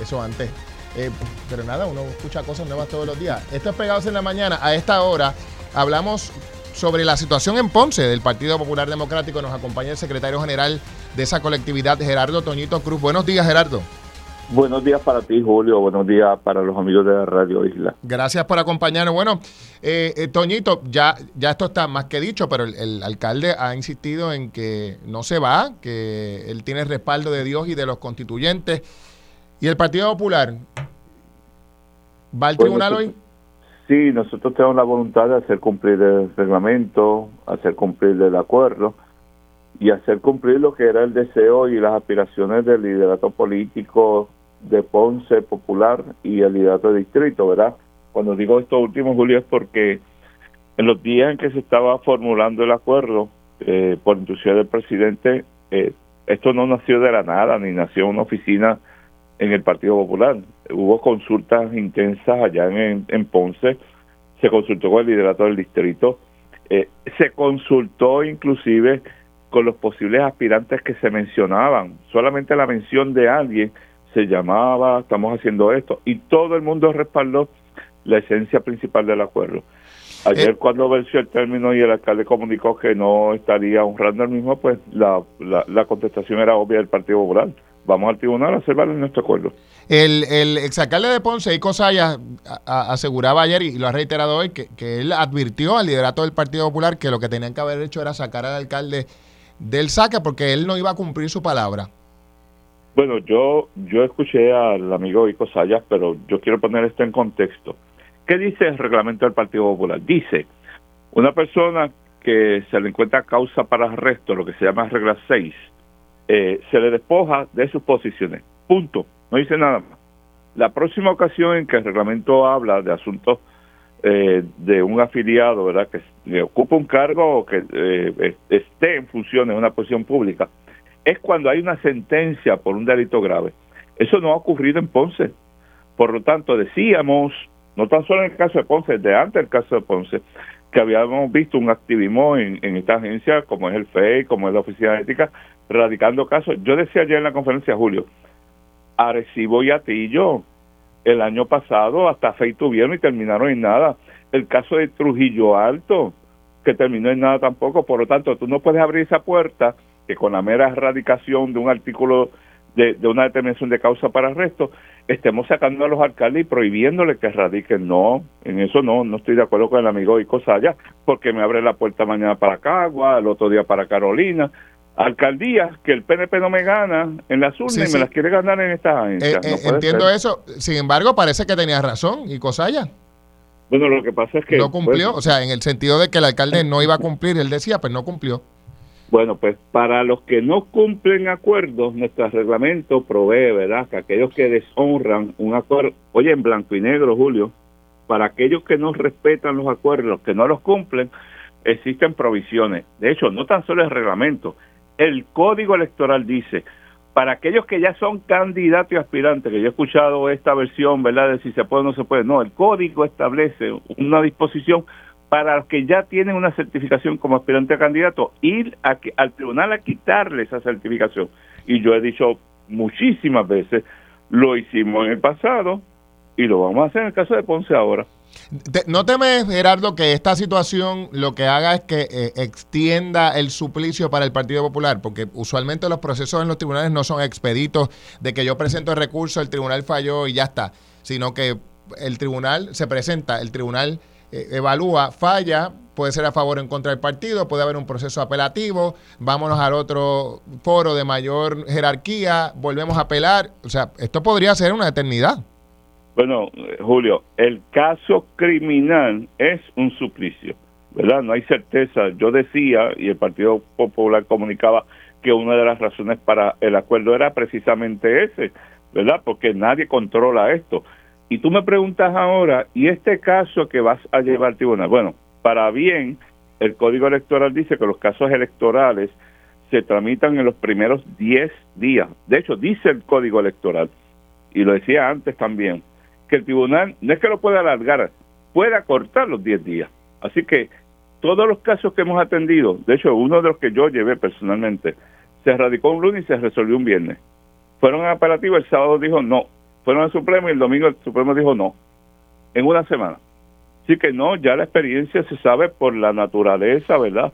eso antes. Eh, pero nada, uno escucha cosas nuevas todos los días. Esto es Pegados en la Mañana. A esta hora hablamos sobre la situación en Ponce del Partido Popular Democrático. Nos acompaña el secretario general de esa colectividad, Gerardo Toñito Cruz. Buenos días, Gerardo. Buenos días para ti, Julio. Buenos días para los amigos de Radio Isla. Gracias por acompañarnos. Bueno, eh, eh, Toñito, ya, ya esto está más que dicho, pero el, alcalde ha insistido en que no se va, que él tiene respaldo de Dios y de los constituyentes. ¿Y el Partido Popular va al tribunal hoy? Sí, nosotros tenemos la voluntad de hacer cumplir el reglamento, hacer cumplir el acuerdo y hacer cumplir lo que era el deseo y las aspiraciones del liderato político de Ponce Popular y el liderato de distrito, ¿verdad? Cuando digo esto último, Julio, es porque en los días en que se estaba formulando el acuerdo eh, por instrucción del presidente, eh, esto no nació de la nada, ni nació en una oficina en el Partido Popular. Hubo consultas intensas allá en, en Ponce, se consultó con el liderato del distrito, eh, se consultó inclusive con los posibles aspirantes que se mencionaban. Solamente la mención de alguien se llamaba, estamos haciendo esto, y todo el mundo respaldó la esencia principal del acuerdo. Ayer eh, cuando venció el término y el alcalde comunicó que no estaría honrando el mismo, pues la, la, contestación era obvia del Partido Popular. Vamos al tribunal a hacer valer nuestro acuerdo. El, el exalcalde de Ponce, y Cosaya, aseguraba ayer y lo ha reiterado hoy, que, que él advirtió al liderato del Partido Popular que lo que tenían que haber hecho era sacar al alcalde del saca porque él no iba a cumplir su palabra. Bueno, yo, yo escuché al amigo Ico Sayas, pero yo quiero poner esto en contexto. ¿Qué dice el reglamento del Partido Popular? Dice, una persona que se le encuentra causa para arresto, lo que se llama regla 6, eh, se le despoja de sus posiciones. Punto. No dice nada más. La próxima ocasión en que el reglamento habla de asuntos eh, de un afiliado, ¿verdad? Que, ocupa un cargo o que eh, esté en función en una posición pública, es cuando hay una sentencia por un delito grave. Eso no ha ocurrido en Ponce. Por lo tanto, decíamos, no tan solo en el caso de Ponce, de antes del caso de Ponce, que habíamos visto un activismo en, esta agencia, como es el FEI, como es la Oficina de Ética, radicando casos. Yo decía ayer en la conferencia, Julio, Arecibo y Atillo, el año pasado hasta FEI tuvieron y terminaron en nada. El caso de Trujillo Alto, que terminó en nada tampoco. Por lo tanto, tú no puedes abrir esa puerta que con la mera erradicación de un artículo de, una determinación de causa para arresto, estemos sacando a los alcaldes y prohibiéndoles que radiquen. No, en eso no, no estoy de acuerdo con el amigo Ico Saya, porque me abre la puerta mañana para Cagua, el otro día para Carolina alcaldías que el PNP no me gana en las urnas y me las quiere ganar en estas agencias. Eh, eh, entiendo eso. Sin embargo, parece que tenías razón, y Cosaya. Bueno, lo que pasa es que... No cumplió, o sea, en el sentido de que el alcalde no iba a cumplir, él decía, pues no cumplió. Bueno, pues para los que no cumplen acuerdos, nuestro reglamento provee, ¿verdad? Que aquellos que deshonran un acuerdo, oye, en blanco y negro, Julio, para aquellos que no respetan los acuerdos, que no los cumplen, existen provisiones. De hecho, no tan solo el reglamento, el código electoral dice, para aquellos que ya son candidatos y aspirantes, que yo he escuchado esta versión, ¿verdad?, de si se puede o no se puede. No, el código establece una disposición para los que ya tienen una certificación como aspirante a candidato, ir al tribunal a quitarle esa certificación. Y yo he dicho muchísimas veces, lo hicimos en el pasado y lo vamos a hacer en el caso de Ponce ahora. ¿No temes, Gerardo, que esta situación lo que haga es que eh, extienda el suplicio para el Partido Popular? Porque usualmente los procesos en los tribunales no son expeditos de que yo presento el recurso, el tribunal falló y ya está, sino que el tribunal se presenta, el tribunal eh, evalúa, falla, puede ser a favor o en contra del partido, puede haber un proceso apelativo, vámonos al otro foro de mayor jerarquía, volvemos a apelar, o sea, esto podría ser una eternidad. Bueno, Julio, el caso criminal es un suplicio, ¿verdad? No hay certeza. Yo decía, y el Partido Popular comunicaba, que una de las razones para el acuerdo era precisamente ese, ¿verdad? Porque nadie controla esto. Y tú me preguntas ahora, ¿y este caso que vas a llevar al tribunal? Bueno, para bien, el Código Electoral dice que los casos electorales se tramitan en los primeros 10 días. De hecho, dice el Código Electoral, y lo decía antes también, que el tribunal no es que lo pueda alargar, puede acortar los 10 días. Así que todos los casos que hemos atendido, de hecho uno de los que yo llevé personalmente, se radicó un lunes y se resolvió un viernes. Fueron apelativos, el sábado dijo no, fueron al Supremo y el domingo el Supremo dijo no, en una semana. Así que no, ya la experiencia se sabe por la naturaleza, ¿verdad?,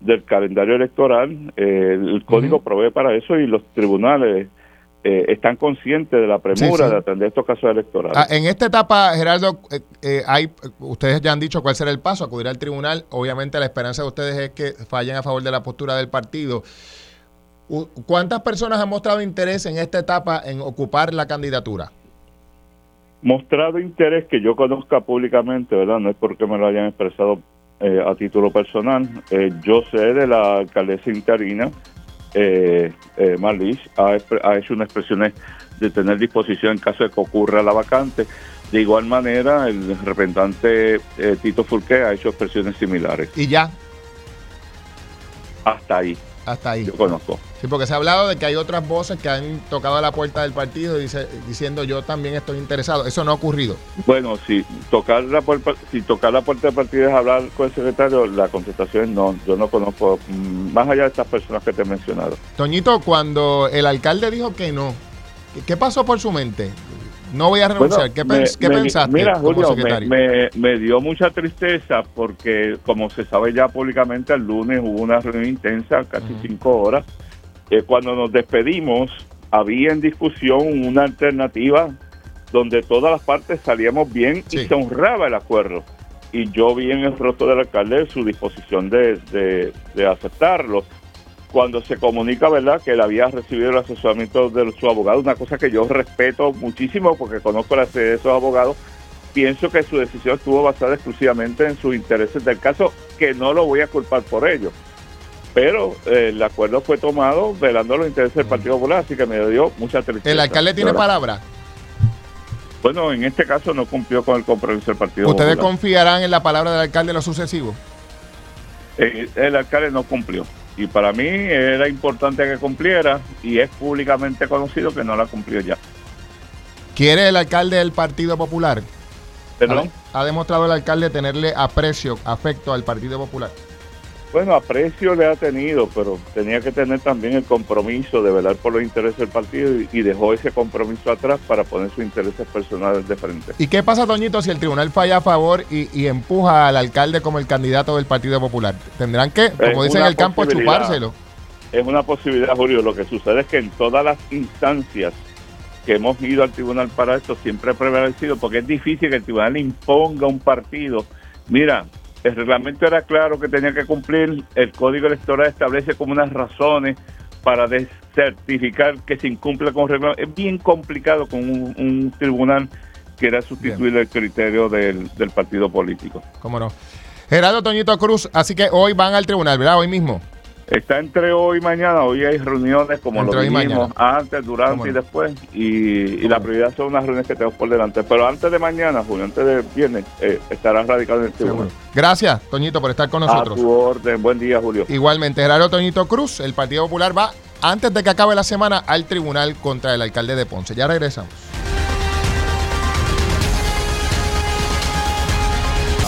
del calendario electoral. Eh, el código provee para eso y los tribunales eh, están conscientes de la premura de atender estos casos electorales. Ah, en esta etapa, Gerardo, eh, hay, ustedes ya han dicho cuál será el paso, acudir al tribunal. Obviamente la esperanza de ustedes es que fallen a favor de la postura del partido. ¿Cuántas personas han mostrado interés en esta etapa en ocupar la candidatura? Mostrado interés que yo conozca públicamente, ¿verdad? No es porque me lo hayan expresado eh, a título personal. Eh, yo sé de la alcaldesa interina, eh, eh Marlis, ha, ha, hecho unas expresiones de tener disposición en caso de que ocurra la vacante. De igual manera, el representante Tito Fulqué ha hecho expresiones similares. ¿Y ya? Hasta ahí. Hasta ahí. Yo conozco. Sí, porque se ha hablado de que hay otras voces que han tocado a la puerta del partido dice, diciendo yo también estoy interesado. Eso no ha ocurrido. Bueno, si tocar la puerta, si tocar la puerta del partido es hablar con el secretario, la contestación es no. Yo no conozco mm, más allá de estas personas que te he mencionado. Toñito, cuando el alcalde dijo que no, ¿qué pasó por su mente? No voy a renunciar. ¿Qué, pensaste? Mira, Julio, me, dio mucha tristeza porque, como se sabe ya públicamente, el lunes hubo una reunión intensa, casi cinco horas. Eh, cuando nos despedimos, había en discusión una alternativa donde todas las partes salíamos bien y se honraba el acuerdo. Y yo vi en el rostro del alcalde su disposición de, de, de aceptarlo cuando se comunica, ¿verdad?, que él había recibido el asesoramiento de su abogado, una cosa que yo respeto muchísimo porque conozco la sede de esos abogados, pienso que su decisión estuvo basada exclusivamente en sus intereses del caso, que no lo voy a culpar por ello. Pero eh, el acuerdo fue tomado velando los intereses del Partido Popular, así que me dio mucha tristeza. ¿El alcalde tiene palabra? Bueno, en este caso no cumplió con el compromiso del Partido ¿Ustedes confiarán en la palabra del alcalde en lo sucesivo? Eh, el alcalde no cumplió y para mí era importante que cumpliera y es públicamente conocido que no la cumplió ya. ¿Quiere el alcalde del Partido Popular? ¿Perdón? Ha, ha demostrado el alcalde tenerle aprecio, afecto al Partido Popular. Bueno, aprecio le ha tenido, pero tenía que tener también el compromiso de velar por los intereses del partido y, dejó ese compromiso atrás para poner sus intereses personales de frente. ¿Y qué pasa, Toñito, si el tribunal falla a favor y, empuja al alcalde como el candidato del Partido Popular? ¿Tendrán que, como dicen en el campo, chupárselo? Es una posibilidad, Julio. Lo que sucede es que en todas las instancias que hemos ido al tribunal para esto siempre ha prevalecido, porque es difícil que el tribunal imponga un partido. Mira, el reglamento era claro que tenía que cumplir, el código electoral establece como unas razones para certificar que se incumple con el reglamento. Es bien complicado con un, tribunal que era sustituir el criterio del, del partido político. ¿Cómo no? Gerardo Toñito Cruz, así que hoy van al tribunal, ¿verdad? Hoy mismo. Está entre hoy y mañana. Hoy hay reuniones como lo dijimos antes, durante y después. Y, la prioridad son unas reuniones que tenemos por delante. Pero antes de mañana, Julio, antes de viernes, eh, estará radicado en el tribunal. Gracias, Toñito, por estar con nosotros. A tu orden. Buen día, Julio. Igualmente, Gerardo Toñito Cruz, el Partido Popular va, antes de que acabe la semana, al tribunal contra el alcalde de Ponce. Ya regresamos.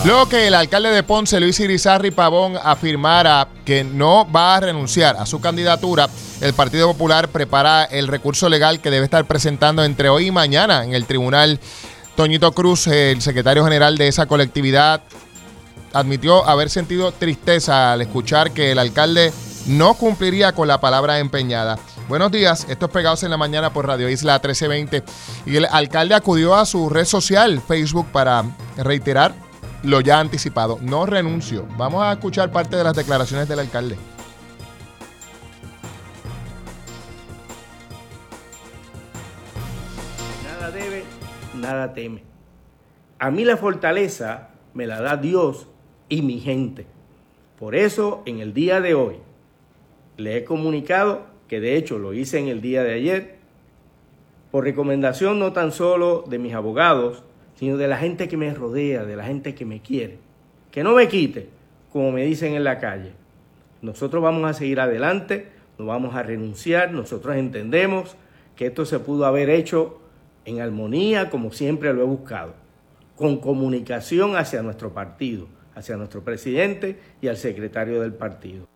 Luego que el alcalde de Ponce, Luis Irizarri Pavón, afirmara que no va a renunciar a su candidatura, el Partido Popular prepara el recurso legal que debe estar presentando entre hoy y mañana en el tribunal. Toñito Cruz, el secretario general de esa colectividad, admitió haber sentido tristeza al escuchar que el alcalde no cumpliría con la palabra empeñada. Buenos días, esto es Pegados en la Mañana por Radio Isla 1320. Y el alcalde acudió a su red social, Facebook, para reiterar lo ya anticipado. No renuncio. Vamos a escuchar parte de las declaraciones del alcalde. Nada debe, nada teme. A mí la fortaleza me la da Dios y mi gente. Por eso, en el día de hoy, le he comunicado, que de hecho lo hice en el día de ayer, por recomendación no tan solo de mis abogados, sino de la gente que me rodea, de la gente que me quiere. Que no me quite, como me dicen en la calle. Nosotros vamos a seguir adelante, no vamos a renunciar, nosotros entendemos que esto se pudo haber hecho en armonía, como siempre lo he buscado, con comunicación hacia nuestro partido, hacia nuestro presidente y al secretario del partido.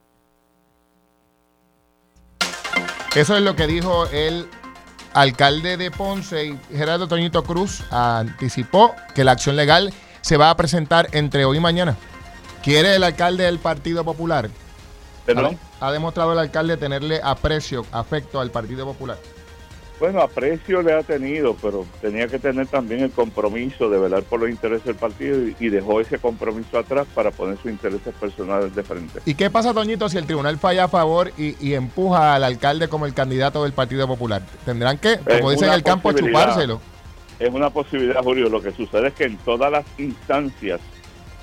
Eso es lo que dijo el alcalde de Ponce y Gerardo Toñito Cruz anticipó que la acción legal se va a presentar entre hoy y mañana. ¿Quiere el alcalde del Partido Popular? ¿Perdón? Ha, ha demostrado el alcalde tenerle aprecio, afecto al Partido Popular. Bueno, aprecio le ha tenido, pero tenía que tener también el compromiso de velar por los intereses del partido y, dejó ese compromiso atrás para poner sus intereses personales de frente. ¿Y qué pasa, Toñito, si el tribunal falla a favor y, y empuja al alcalde como el candidato del Partido Popular? Tendrán que, como Es dicen en el campo, chupárselo. Es una posibilidad, Julio. Lo que sucede es que en todas las instancias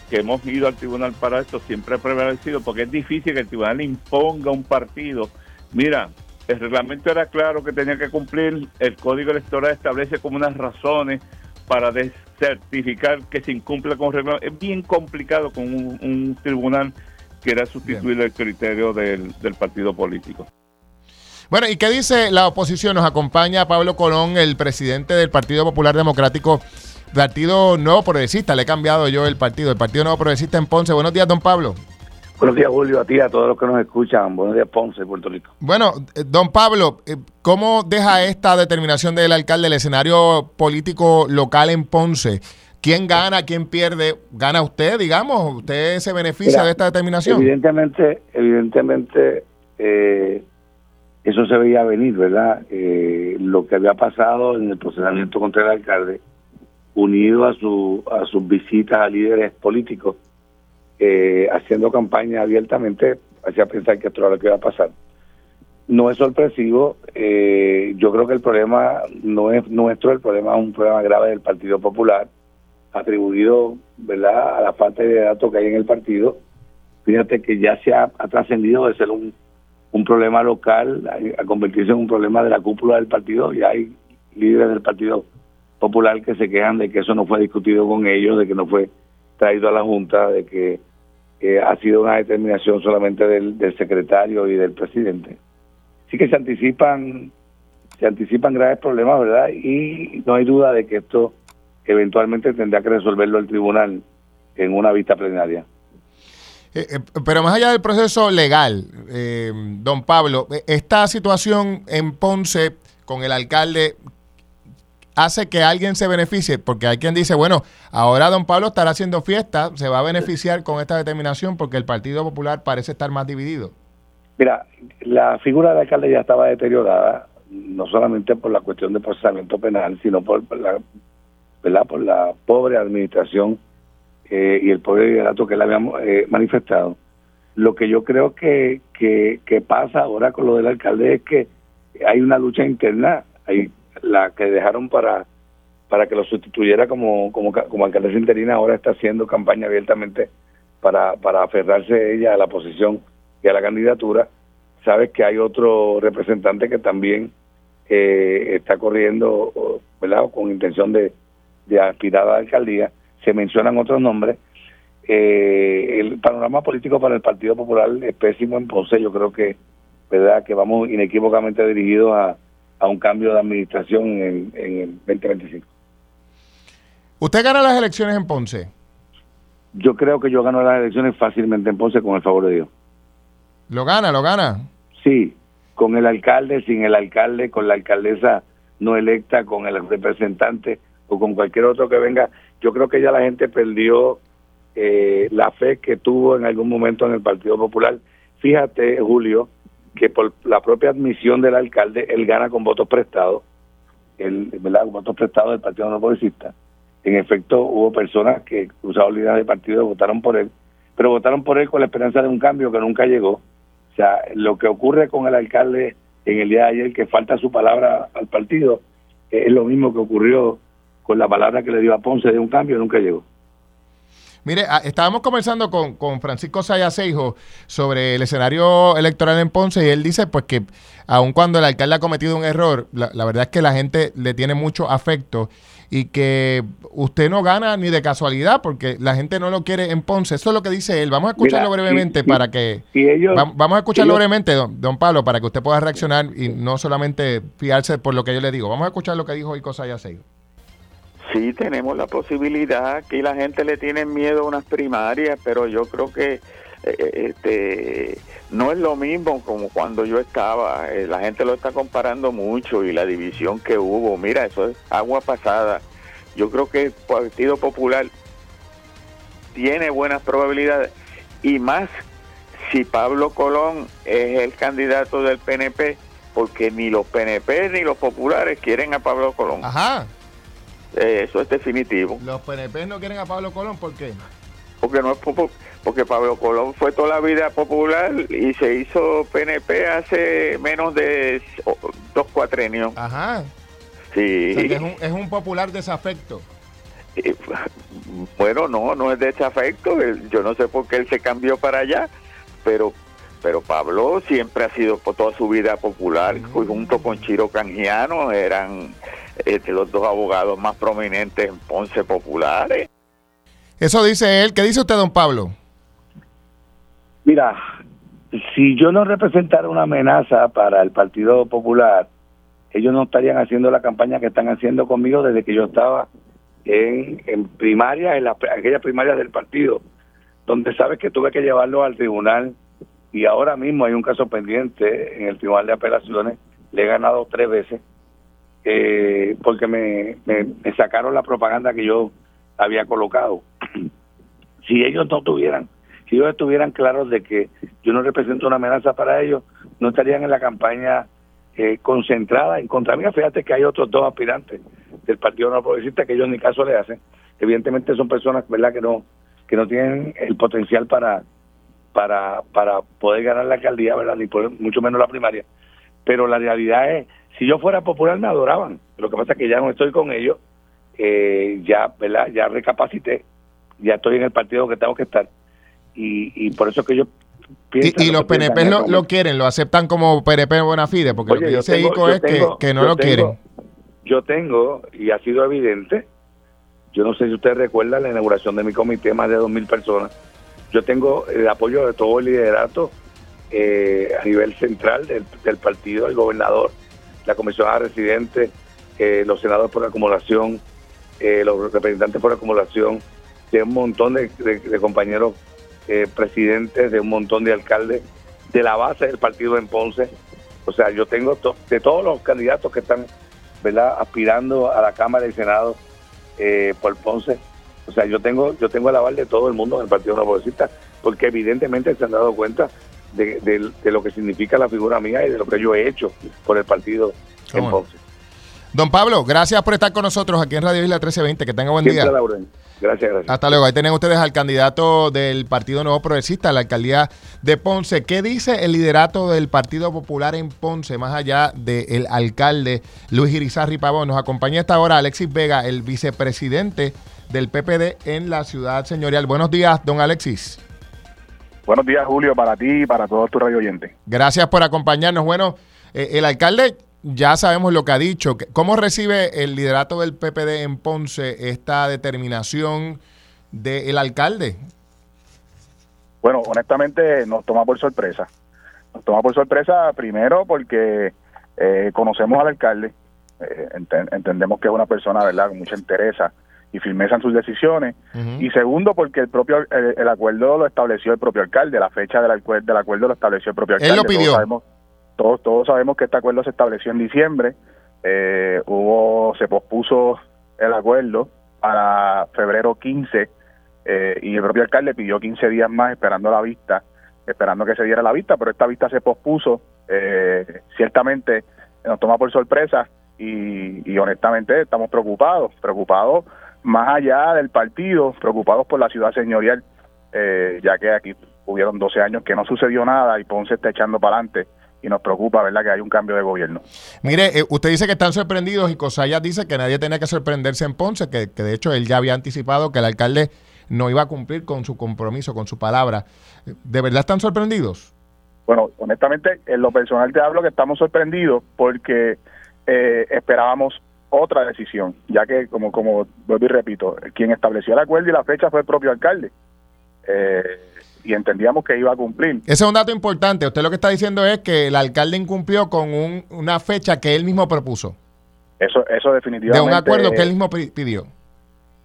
que hemos ido al tribunal para esto siempre ha prevalecido, porque es difícil que el tribunal imponga un partido. Mira, el reglamento era claro que tenía que cumplir, el código electoral establece como unas razones para certificar que se incumple con el reglamento. Es bien complicado con un, un tribunal que era sustituir el criterio del, del partido político. Bueno, ¿y qué dice la oposición? Nos acompaña Pablo Colón, el presidente del Partido Popular Democrático, Partido Nuevo Progresista. Le he cambiado yo el partido, el Partido Nuevo Progresista en Ponce. Buenos días, don Pablo. Buenos días, Julio, a ti, a todos los que nos escuchan. Buenos días, Ponce, Puerto Rico. Bueno, eh, don Pablo, eh, ¿cómo deja esta determinación del alcalde el escenario político local en Ponce? ¿Quién gana, quién pierde? ¿Gana usted, digamos? ¿Usted se beneficia Mira, de esta determinación? Evidentemente, evidentemente, eh, eso se veía venir, ¿verdad? Eh, lo que había pasado en el procedimiento contra el alcalde, unido a, su, a sus visitas a líderes políticos, eh, haciendo campaña abiertamente, hacía pensar que esto era lo que iba a pasar. No es sorpresivo, eh, yo creo que el problema no es nuestro, el problema es un problema grave del Partido Popular, atribuido ¿verdad? a la falta de datos que hay en el partido. Fíjate que ya se ha, trascendido de ser un, un problema local a, a convertirse en un problema de la cúpula del partido y hay líderes del Partido Popular que se quejan de que eso no fue discutido con ellos, de que no fue traído a la Junta, de que ha sido una determinación solamente del, secretario y del presidente. Sí que se anticipan se anticipan graves problemas, ¿verdad? Y no hay duda de que esto eventualmente tendrá que resolverlo el tribunal en una vista plenaria. Eh, eh, pero más allá del proceso legal, eh, don Pablo, esta situación en Ponce con el alcalde hace que alguien se beneficie, porque hay quien dice, bueno, ahora don Pablo estará haciendo fiesta, se va a beneficiar con esta determinación porque el Partido Popular parece estar más dividido. Mira, la figura del alcalde ya estaba deteriorada, no solamente por la cuestión de procesamiento penal, sino por la, ¿verdad? por la pobre administración eh, y el pobre liderato que él había eh, manifestado. Lo que yo creo que, que, que pasa ahora con lo del alcalde es que hay una lucha interna, hay la que dejaron para para que lo sustituyera como, como, como alcaldesa interina, ahora está haciendo campaña abiertamente para, para aferrarse ella a la posición y a la candidatura. Sabes que hay otro representante que también eh, está corriendo, ¿verdad? Con intención de, de aspirar a la alcaldía. Se mencionan otros nombres. Eh, el panorama político para el Partido Popular es pésimo en Ponce. Yo creo que, ¿verdad? Que vamos inequívocamente dirigidos a, a un cambio de administración en, en el 2025. ¿Usted gana las elecciones en Ponce? Yo creo que yo gano las elecciones fácilmente en Ponce con el favor de Dios. ¿Lo gana, lo gana? Sí, con el alcalde, sin el alcalde, con la alcaldesa no electa, con el representante o con cualquier otro que venga. Yo creo que ya la gente perdió eh, la fe que tuvo en algún momento en el Partido Popular. Fíjate, Julio, que por la propia admisión del alcalde, él gana con votos prestados, el, ¿verdad? Votos prestados del Partido No Progresista. En efecto, hubo personas que, cruzaron líneas del partido, votaron por él, pero votaron por él con la esperanza de un cambio que nunca llegó. O sea, lo que ocurre con el alcalde en el día de ayer, que falta su palabra al partido, es lo mismo que ocurrió con la palabra que le dio a Ponce de un cambio, nunca llegó. Mire, ah, estábamos conversando con, con Francisco Sayaseijo sobre el escenario electoral en Ponce y él dice pues que aun cuando el alcalde ha cometido un error, la, la verdad es que la gente le tiene mucho afecto y que usted no gana ni de casualidad porque la gente no lo quiere en Ponce. Eso es lo que dice él. Vamos a escucharlo Mira, brevemente si- si- para que... si ellos- va- vamos a escucharlo ellos- brevemente, don, don Pablo, para que usted pueda reaccionar y no solamente fiarse por lo que yo le digo. Vamos a escuchar lo que dijo Ico Sayaseijo. Sí, tenemos la posibilidad. Aquí la gente le tiene miedo a unas primarias, pero yo creo que eh, este, no es lo mismo como cuando yo estaba. Eh, la gente lo está comparando mucho y la división que hubo. Mira, eso es agua pasada. Yo creo que el Partido Popular tiene buenas probabilidades y más si Pablo Colón es el candidato del PNP, porque ni los PNP ni los populares quieren a Pablo Colón. Ajá. Eh, eso es definitivo. Los PNP no quieren a Pablo Colón, ¿por qué? Porque no es porque Pablo Colón fue toda la vida popular y se hizo PNP hace menos de dos cuatrenios. Ajá. Sí. O sea, que es, un, es un popular desafecto. Bueno, no, no es desafecto. Yo no sé por qué él se cambió para allá, pero pero Pablo siempre ha sido por toda su vida popular, y junto con Chiro Canjiano eran este, los dos abogados más prominentes en Ponce populares. Eso dice él. ¿Qué dice usted, don Pablo? Mira, si yo no representara una amenaza para el Partido Popular, ellos no estarían haciendo la campaña que están haciendo conmigo desde que yo estaba en, en primaria, en las aquellas primarias del partido, donde sabes que tuve que llevarlo al tribunal y ahora mismo hay un caso pendiente en el Tribunal de Apelaciones, le he ganado tres veces, eh, porque me, me, me sacaron la propaganda que yo había colocado. [clears throat] si ellos no tuvieran, si ellos estuvieran claros de que yo no represento una amenaza para ellos, no estarían en la campaña eh, concentrada en contra mí. Fíjate que hay otros dos aspirantes del Partido No Progresista que ellos ni caso le hacen. Evidentemente son personas, ¿verdad?, que no que no tienen el potencial para para para poder ganar la alcaldía, ¿verdad?, ni por, mucho menos la primaria. Pero la realidad es, si yo fuera popular me adoraban. Lo que pasa es que ya no estoy con ellos, eh, ya, ¿verdad?, ya recapacité, ya estoy en el partido que tengo que estar. Y, y por eso que yo Y, y los PNP lo, lo quieren, lo aceptan como PNP buena fide, porque lo que dice tengo- Ico es que- tengo- que, no lo tengo- quieren. Yo tengo, y ha sido evidente, yo no sé si usted recuerda la inauguración de mi comité, más de 2.000 personas. Yo tengo el apoyo de todo el liderato eh, a nivel central del, del partido, el gobernador, la comisionada residente, eh, los senadores por acumulación, eh, los representantes por acumulación, de un montón de, compañeros eh, presidentes, de un montón de alcaldes, de la base del partido en Ponce. O sea, yo tengo de todos los candidatos que están ¿verdad? aspirando a la Cámara y Senado eh, por Ponce. O sea, yo tengo yo tengo el aval de todo el mundo en el Partido No porque evidentemente se han dado cuenta de, de- de lo que significa la figura mía y de lo que yo he hecho por el partido en. Ponce. Don Pablo, gracias por estar con nosotros aquí en Radio Isla 1320. Que tenga buen Siempre día. Gracias, gracias. Hasta luego. Ahí tienen ustedes al candidato del Partido Nuevo Progresista la alcaldía de Ponce. ¿Qué dice el liderato del Partido Popular en Ponce, más allá del alcalde Luis Irizarri Pavón? Nos acompaña esta hora Alexis Vega, el vicepresidente del PPD en la ciudad señorial. Buenos días, don Alexis. Buenos días, Julio, para ti y para todos tus radio oyentes. Gracias por acompañarnos. Bueno, eh, el alcalde ya sabemos lo que ha dicho. ¿Cómo recibe el liderato del PPD en Ponce esta determinación del alcalde? Bueno, honestamente nos toma por sorpresa. Nos toma por sorpresa primero porque eh, conocemos al alcalde, eh, enten- entendemos que es una persona, ¿verdad?, con mucha entereza y firmeza en sus decisiones. Y segundo, porque el propio el, el acuerdo lo estableció el propio alcalde, la fecha del, del acuerdo lo estableció el propio Él alcalde. lo Todos pidió. sabemos- todos, todos sabemos que este acuerdo se estableció en diciembre, eh, hubo se pospuso el acuerdo para febrero 15 eh, y el propio alcalde pidió 15 días más esperando la vista, esperando que se diera la vista, pero esta vista se pospuso. eh, ciertamente nos toma por sorpresa y, y honestamente estamos preocupados, preocupados más allá del partido, preocupados por la ciudad señorial, eh, ya que aquí hubieron 12 años que no sucedió nada y Ponce está echando para adelante y nos preocupa, ¿verdad?, que hay un cambio de gobierno. Mire, eh, usted dice que están sorprendidos y Cosayas dice que nadie tenía que sorprenderse en Ponce, que, que de hecho él ya había anticipado que el alcalde no iba a cumplir con su compromiso, con su palabra. ¿De verdad están sorprendidos? Bueno, honestamente, en lo personal te hablo que estamos sorprendidos porque eh, esperábamos otra decisión, ya que, como, como vuelvo y repito, quien estableció el acuerdo y la fecha fue el propio alcalde. Eh, y entendíamos que iba a cumplir. Ese es un dato importante. Usted lo que está diciendo es que el alcalde incumplió con un- una fecha que él mismo propuso, Eso, eso de definitivamente. un acuerdo que él mismo pi- pidió.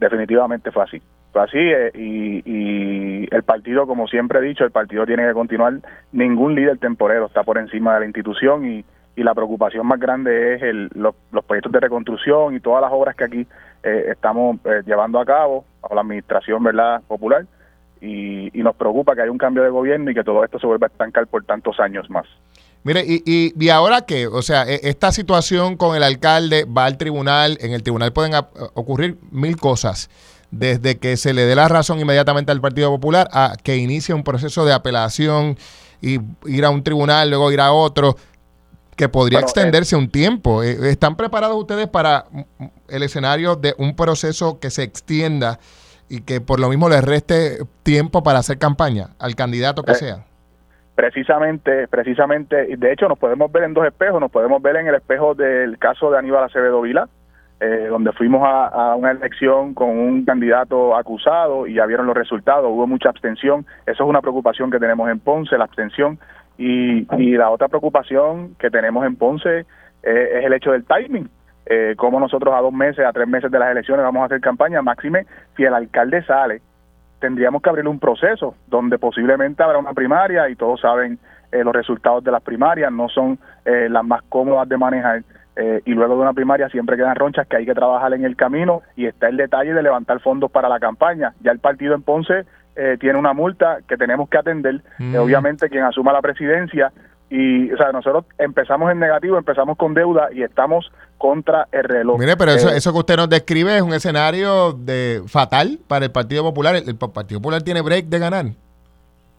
Definitivamente fue así. así eh, y, y, el partido, como siempre he dicho, el partido tiene que continuar. Ningún líder temporero está por encima de la institución y, y la preocupación más grande es el, los, proyectos de reconstrucción y todas las obras que aquí eh, estamos eh, llevando a cabo bajo la administración verdad popular. Y, y, nos preocupa que haya un cambio de gobierno y que todo esto se vuelva a estancar por tantos años más. Mire, y, y, y ahora qué, o sea, e, esta situación con el alcalde va al tribunal, en el tribunal pueden ocurrir mil cosas desde que se le dé la razón inmediatamente al Partido Popular a que inicie un proceso de apelación y ir a un tribunal, luego ir a otro, que podría extenderse un tiempo. Eh, ¿Están preparados ustedes para el escenario de un proceso que se extienda y que por lo mismo les reste tiempo para hacer campaña al candidato que eh, sea? Precisamente, precisamente, de hecho nos podemos ver en dos espejos, nos podemos ver en el espejo del caso de Aníbal Acevedo Vila, eh, donde fuimos a, una elección con un candidato acusado y ya vieron los resultados, hubo mucha abstención, eso es una preocupación que tenemos en Ponce, la abstención, y, y la otra preocupación que tenemos en Ponce eh, es el hecho del timing, eh, como nosotros a dos meses, a tres meses de las elecciones vamos a hacer campaña, máxime si el alcalde sale, tendríamos que abrir un proceso donde posiblemente habrá una primaria y todos saben los resultados de las primarias, no son las más cómodas de manejar eh, y luego de una primaria siempre quedan ronchas que hay que trabajar en el camino y está el detalle de levantar fondos para la campaña. Ya el partido en Ponce eh, tiene una multa que tenemos que atender, mm. obviamente quien asuma la presidencia. Y o sea nosotros empezamos en negativo empezamos con deuda y estamos contra el reloj. Mire pero eso, eh, eso que usted nos describe es un escenario de fatal para el Partido Popular. El, Partido Popular tiene break de ganar.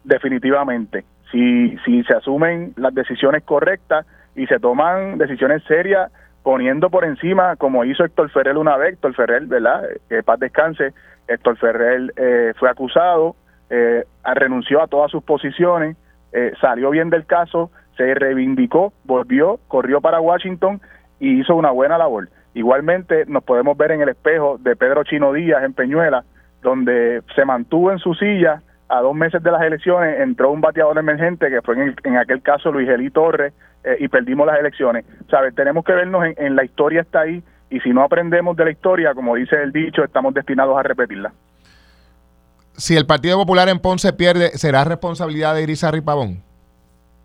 Definitivamente. Si si se asumen las decisiones correctas y se toman decisiones serias poniendo por encima, como hizo Héctor Ferrer una vez, Héctor Ferrer, ¿verdad? Que paz descanse, Héctor Ferrer eh, fue acusado, eh, renunció a todas sus posiciones, eh, salió bien del caso, se reivindicó, volvió, corrió para Washington y hizo una buena labor. Igualmente nos podemos ver en el espejo de Pedro Chino Díaz en Peñuela, donde se mantuvo en su silla, a dos meses de las elecciones entró un bateador emergente que fue en, en aquel caso Luis Eli Torres eh, y perdimos las elecciones. ¿Sabes? Tenemos que vernos en, la historia está ahí y si no aprendemos de la historia, como dice el dicho, estamos destinados a repetirla. Si el Partido Popular en Ponce pierde, ¿será responsabilidad de Irizarry Pavón?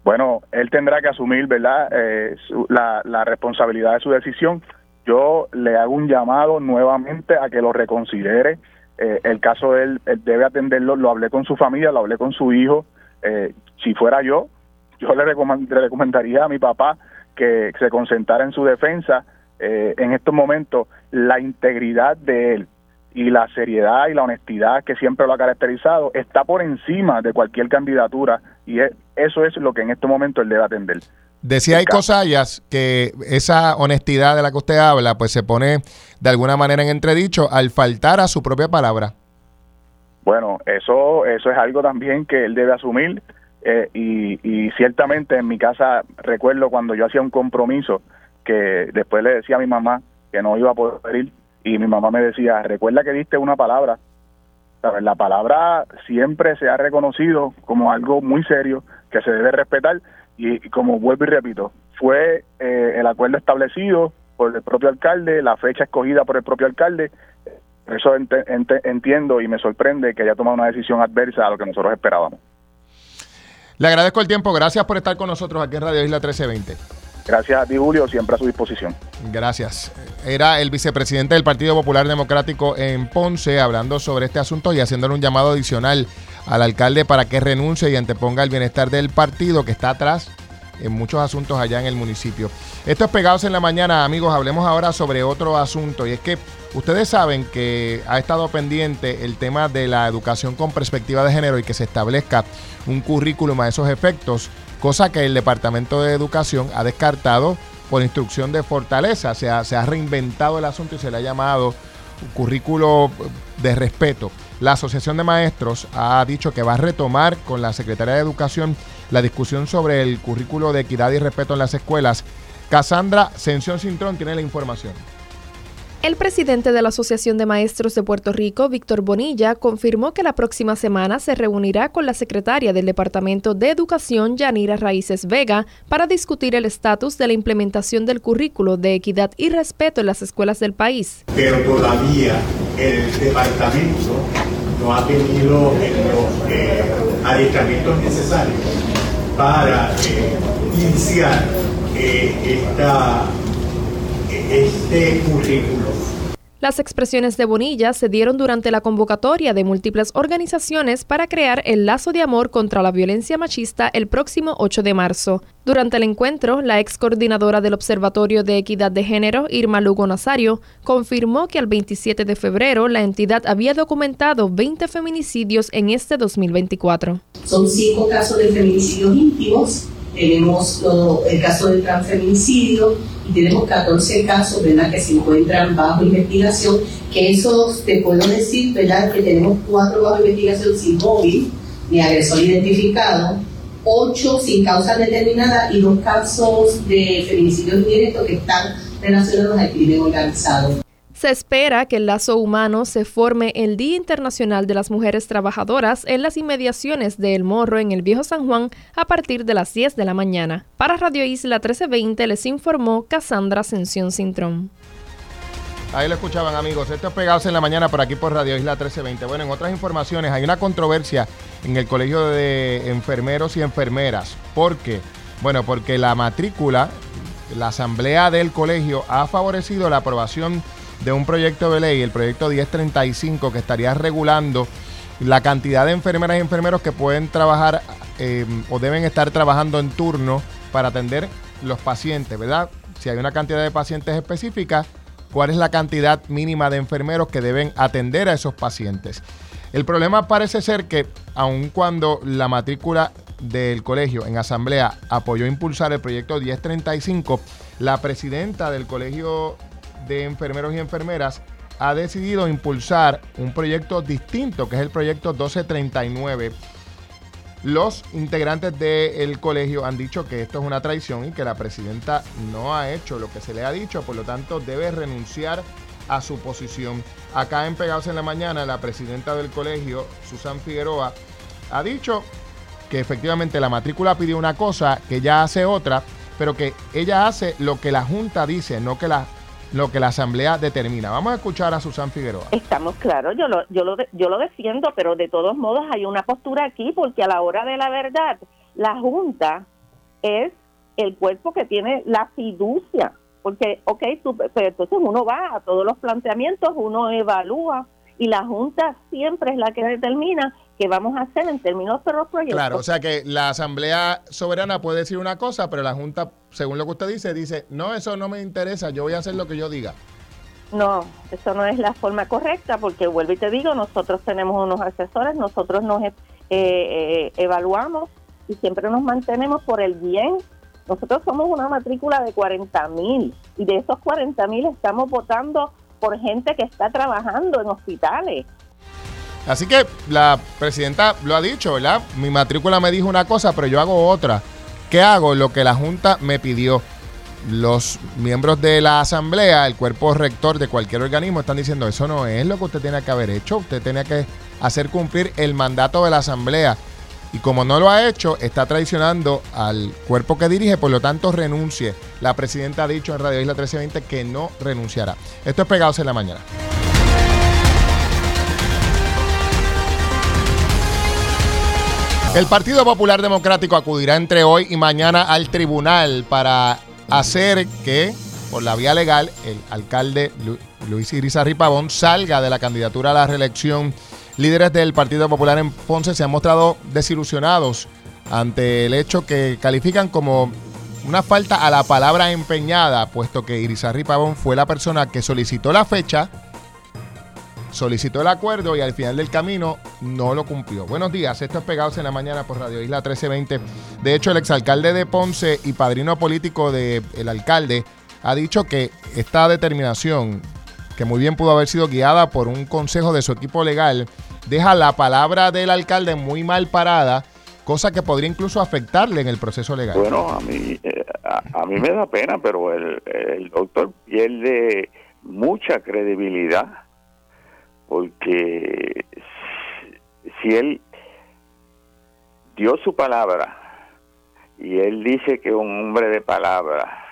Bueno, él tendrá que asumir, ¿verdad?, eh, la, la responsabilidad de su decisión. Yo le hago un llamado nuevamente a que lo reconsidere. Eh, el caso de él, él, debe atenderlo. Lo hablé con su familia, lo hablé con su hijo. si fuera yo, yo le, recomendaría a mi papá que se concentrara en su defensa eh, en estos momentos, la integridad de él y la seriedad y la honestidad que siempre lo ha caracterizado está por encima de cualquier candidatura y eso es lo que en este momento él debe atender. Decía hay Cosallas que esa honestidad de la que usted habla pues se pone de alguna manera en entredicho al faltar a su propia palabra. Bueno, eso eso es algo también que él debe asumir eh, y, ciertamente en mi casa recuerdo cuando yo hacía un compromiso que después le decía a mi mamá que no iba a poder ir y mi mamá me decía, recuerda que diste una palabra. La palabra siempre se ha reconocido como algo muy serio que se debe respetar y, como vuelvo y repito, fue eh, el acuerdo establecido por el propio alcalde, la fecha escogida por el propio alcalde. Eso entiendo y me sorprende que haya tomado una decisión adversa a lo que nosotros esperábamos. Le agradezco el tiempo. Gracias por estar con nosotros aquí en Radio Isla 1320. Gracias a ti, Julio, siempre a su disposición. Gracias. Era el vicepresidente del Partido Popular Democrático en Ponce hablando sobre este asunto y haciéndole un llamado adicional al alcalde para que renuncie y anteponga el bienestar del partido que está atrás en muchos asuntos allá en el municipio. Esto es Pegados en la Mañana, amigos. Hablemos ahora sobre otro asunto y es que ustedes saben que ha estado pendiente el tema de la educación con perspectiva de género y que se establezca un currículum a esos efectos, cosa que el Departamento de Educación ha descartado por instrucción de Fortaleza. Se ha, se ha reinventado el asunto y se le ha llamado currículo de respeto. La Asociación de Maestros ha dicho que va a retomar con la Secretaría de Educación la discusión sobre el currículo de equidad y respeto en las escuelas. Cassandra Sención Cintrón tiene la información. El presidente de la Asociación de Maestros de Puerto Rico, Víctor Bonilla, confirmó que la próxima semana se reunirá con la secretaria del Departamento de Educación, Yanira Raíces Vega, para discutir el estatus de la implementación del currículo de equidad y respeto en las escuelas del país. Pero todavía el departamento no ha tenido los eh, necesarios para eh, iniciar eh, esta, este currículo las expresiones de Bonilla se dieron durante la convocatoria de múltiples organizaciones para crear el lazo de amor contra la violencia machista el próximo 8 de marzo. Durante el encuentro, la ex coordinadora del Observatorio de Equidad de Género, Irma Lugo Nazario, confirmó que al 27 de febrero la entidad había documentado 20 feminicidios en este 2024. Son cinco casos de feminicidios íntimos tenemos el caso del transfeminicidio y tenemos 14 casos ¿verdad? que se encuentran bajo investigación, que eso te puedo decir ¿verdad? que tenemos cuatro bajo investigación sin móvil ni agresor identificado, ocho sin causa determinada y dos casos de feminicidio indirecto que están relacionados al crimen organizado. Se espera que el lazo humano se forme el Día Internacional de las Mujeres Trabajadoras en las inmediaciones de El Morro en el Viejo San Juan a partir de las 10 de la mañana. Para Radio Isla 1320 les informó Cassandra Ascensión Cintrón. Ahí lo escuchaban amigos, esto es Pegados en la Mañana por aquí por Radio Isla 1320. Bueno, en otras informaciones hay una controversia en el Colegio de Enfermeros y Enfermeras. ¿Por qué? Bueno, porque la matrícula, la asamblea del colegio ha favorecido la aprobación un proyecto de ley, el proyecto 1035, que estaría regulando la cantidad de enfermeras y enfermeros que pueden trabajar eh, o deben estar trabajando en turno para atender los pacientes, ¿verdad? Si hay una cantidad de pacientes específica, ¿cuál es la cantidad mínima de enfermeros que deben atender a esos pacientes? El problema parece ser que, aun cuando la matrícula del colegio en asamblea apoyó impulsar el proyecto 1035, la presidenta del colegio de enfermeros y enfermeras ha decidido impulsar un proyecto distinto, que es el proyecto 1239. Los integrantes del colegio han dicho que esto es una traición y que la presidenta no ha hecho lo que se le ha dicho, por lo tanto debe renunciar a su posición. Acá en Pegados en la Mañana, la presidenta del colegio, Susan Figueroa, ha dicho que efectivamente la matrícula pidió una cosa, que ella hace otra, pero que ella hace lo que la Junta dice, no que la lo que la Asamblea determina. Vamos a escuchar a Susan Figueroa. Estamos claros, yo lo, yo, lo, yo lo defiendo, pero de todos modos hay una postura aquí porque a la hora de la verdad, la Junta es el cuerpo que tiene la fiducia. Porque, ok, pero entonces uno va a todos los planteamientos, uno evalúa y la Junta siempre es la que determina qué vamos a hacer en términos de los proyectos. Claro, o sea que la Asamblea Soberana puede decir una cosa, pero la Junta, según lo que usted dice, dice, no, eso no me interesa, yo voy a hacer lo que yo diga. No, eso no es la forma correcta, porque vuelvo y te digo, nosotros tenemos unos asesores, nosotros nos eh, eh, evaluamos y siempre nos mantenemos por el bien. Nosotros somos una matrícula de 40 mil y de esos 40 mil estamos votando por gente que está trabajando en hospitales. Así que la presidenta lo ha dicho, ¿verdad? Mi matrícula me dijo una cosa, pero yo hago otra. ¿Qué hago? Lo que la Junta me pidió. Los miembros de la Asamblea, el cuerpo rector de cualquier organismo, están diciendo, eso no es lo que usted tiene que haber hecho. Usted tenía que hacer cumplir el mandato de la Asamblea. Y como no lo ha hecho, está traicionando al cuerpo que dirige, por lo tanto renuncie. La presidenta ha dicho en Radio Isla 1320 que no renunciará. Esto es Pegados en la Mañana. El Partido Popular Democrático acudirá entre hoy y mañana al tribunal para hacer que, por la vía legal, el alcalde Luis Irizarri Pavón salga de la candidatura a la reelección. Líderes del Partido Popular en Ponce se han mostrado desilusionados ante el hecho que califican como una falta a la palabra empeñada, puesto que Irizarry Pavón fue la persona que solicitó la fecha, solicitó el acuerdo y al final del camino no lo cumplió. Buenos días, esto es Pegados en la Mañana por Radio Isla 1320. De hecho, el exalcalde de Ponce y padrino político del alcalde ha dicho que esta determinación, que muy bien pudo haber sido guiada por un consejo de su equipo legal, deja la palabra del alcalde muy mal parada, cosa que podría incluso afectarle en el proceso legal. Bueno, a mí, eh, a, mí me da pena, pero el doctor pierde mucha credibilidad porque si él dio su palabra y él dice que es un hombre de palabra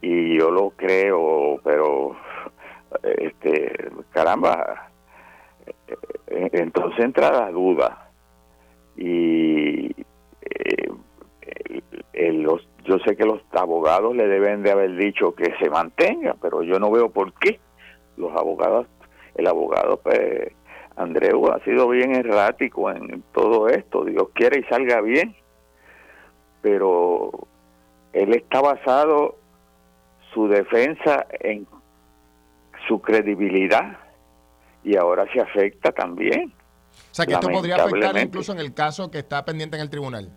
y yo lo creo, pero este caramba, entonces concentra la duda. Y eh, los, yo sé que los abogados le deben de haber dicho que se mantenga, pero yo no veo por qué los abogados, el abogado pues, Andreu ha sido bien errático en todo esto, Dios quiere y salga bien, pero él está basado su defensa en su credibilidad y ahora se afecta también. O sea, que esto podría afectar incluso en el caso que está pendiente en el tribunal.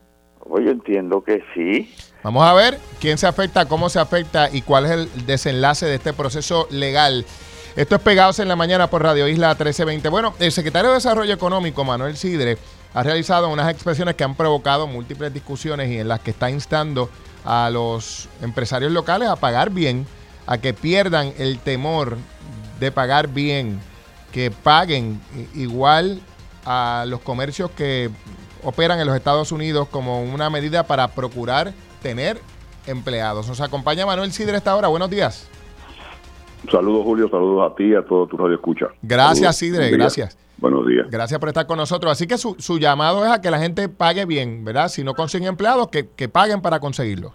Pues yo entiendo que sí. Vamos a ver quién se afecta, cómo se afecta y cuál es el desenlace de este proceso legal. Esto es Pegados en la Mañana por Radio Isla 1320. Bueno, el secretario de Desarrollo Económico, Manuel Sidre, ha realizado unas expresiones que han provocado múltiples discusiones y en las que está instando a los empresarios locales a pagar bien, a que pierdan el temor de pagar bien, que paguen igual a los comercios que operan en los Estados Unidos como una medida para procurar tener empleados. Nos acompaña Manuel Sidre esta hora. Buenos días. Saludos Julio, saludos a ti y a todo tu radio escucha. Gracias Sidre, gracias. Buenos días. Gracias por estar con nosotros. Así que su, su, llamado es a que la gente pague bien, ¿verdad? Si no consiguen empleados, que, que paguen para conseguirlo.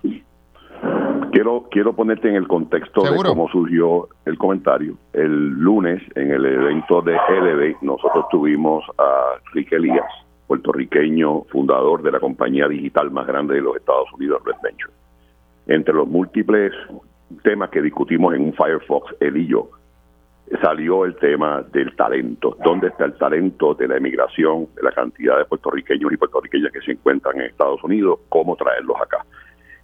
Quiero, quiero ponerte en el contexto de cómo surgió el comentario. El lunes, en el evento de LD, nosotros tuvimos a Rick Elías, puertorriqueño, fundador de la compañía digital más grande de los Estados Unidos, Red Venture. Entre los múltiples temas que discutimos en un Firefox, él y yo, salió el tema del talento. ¿Dónde está el talento de la emigración, de la cantidad de puertorriqueños y puertorriqueñas que se encuentran en Estados Unidos? ¿Cómo traerlos acá?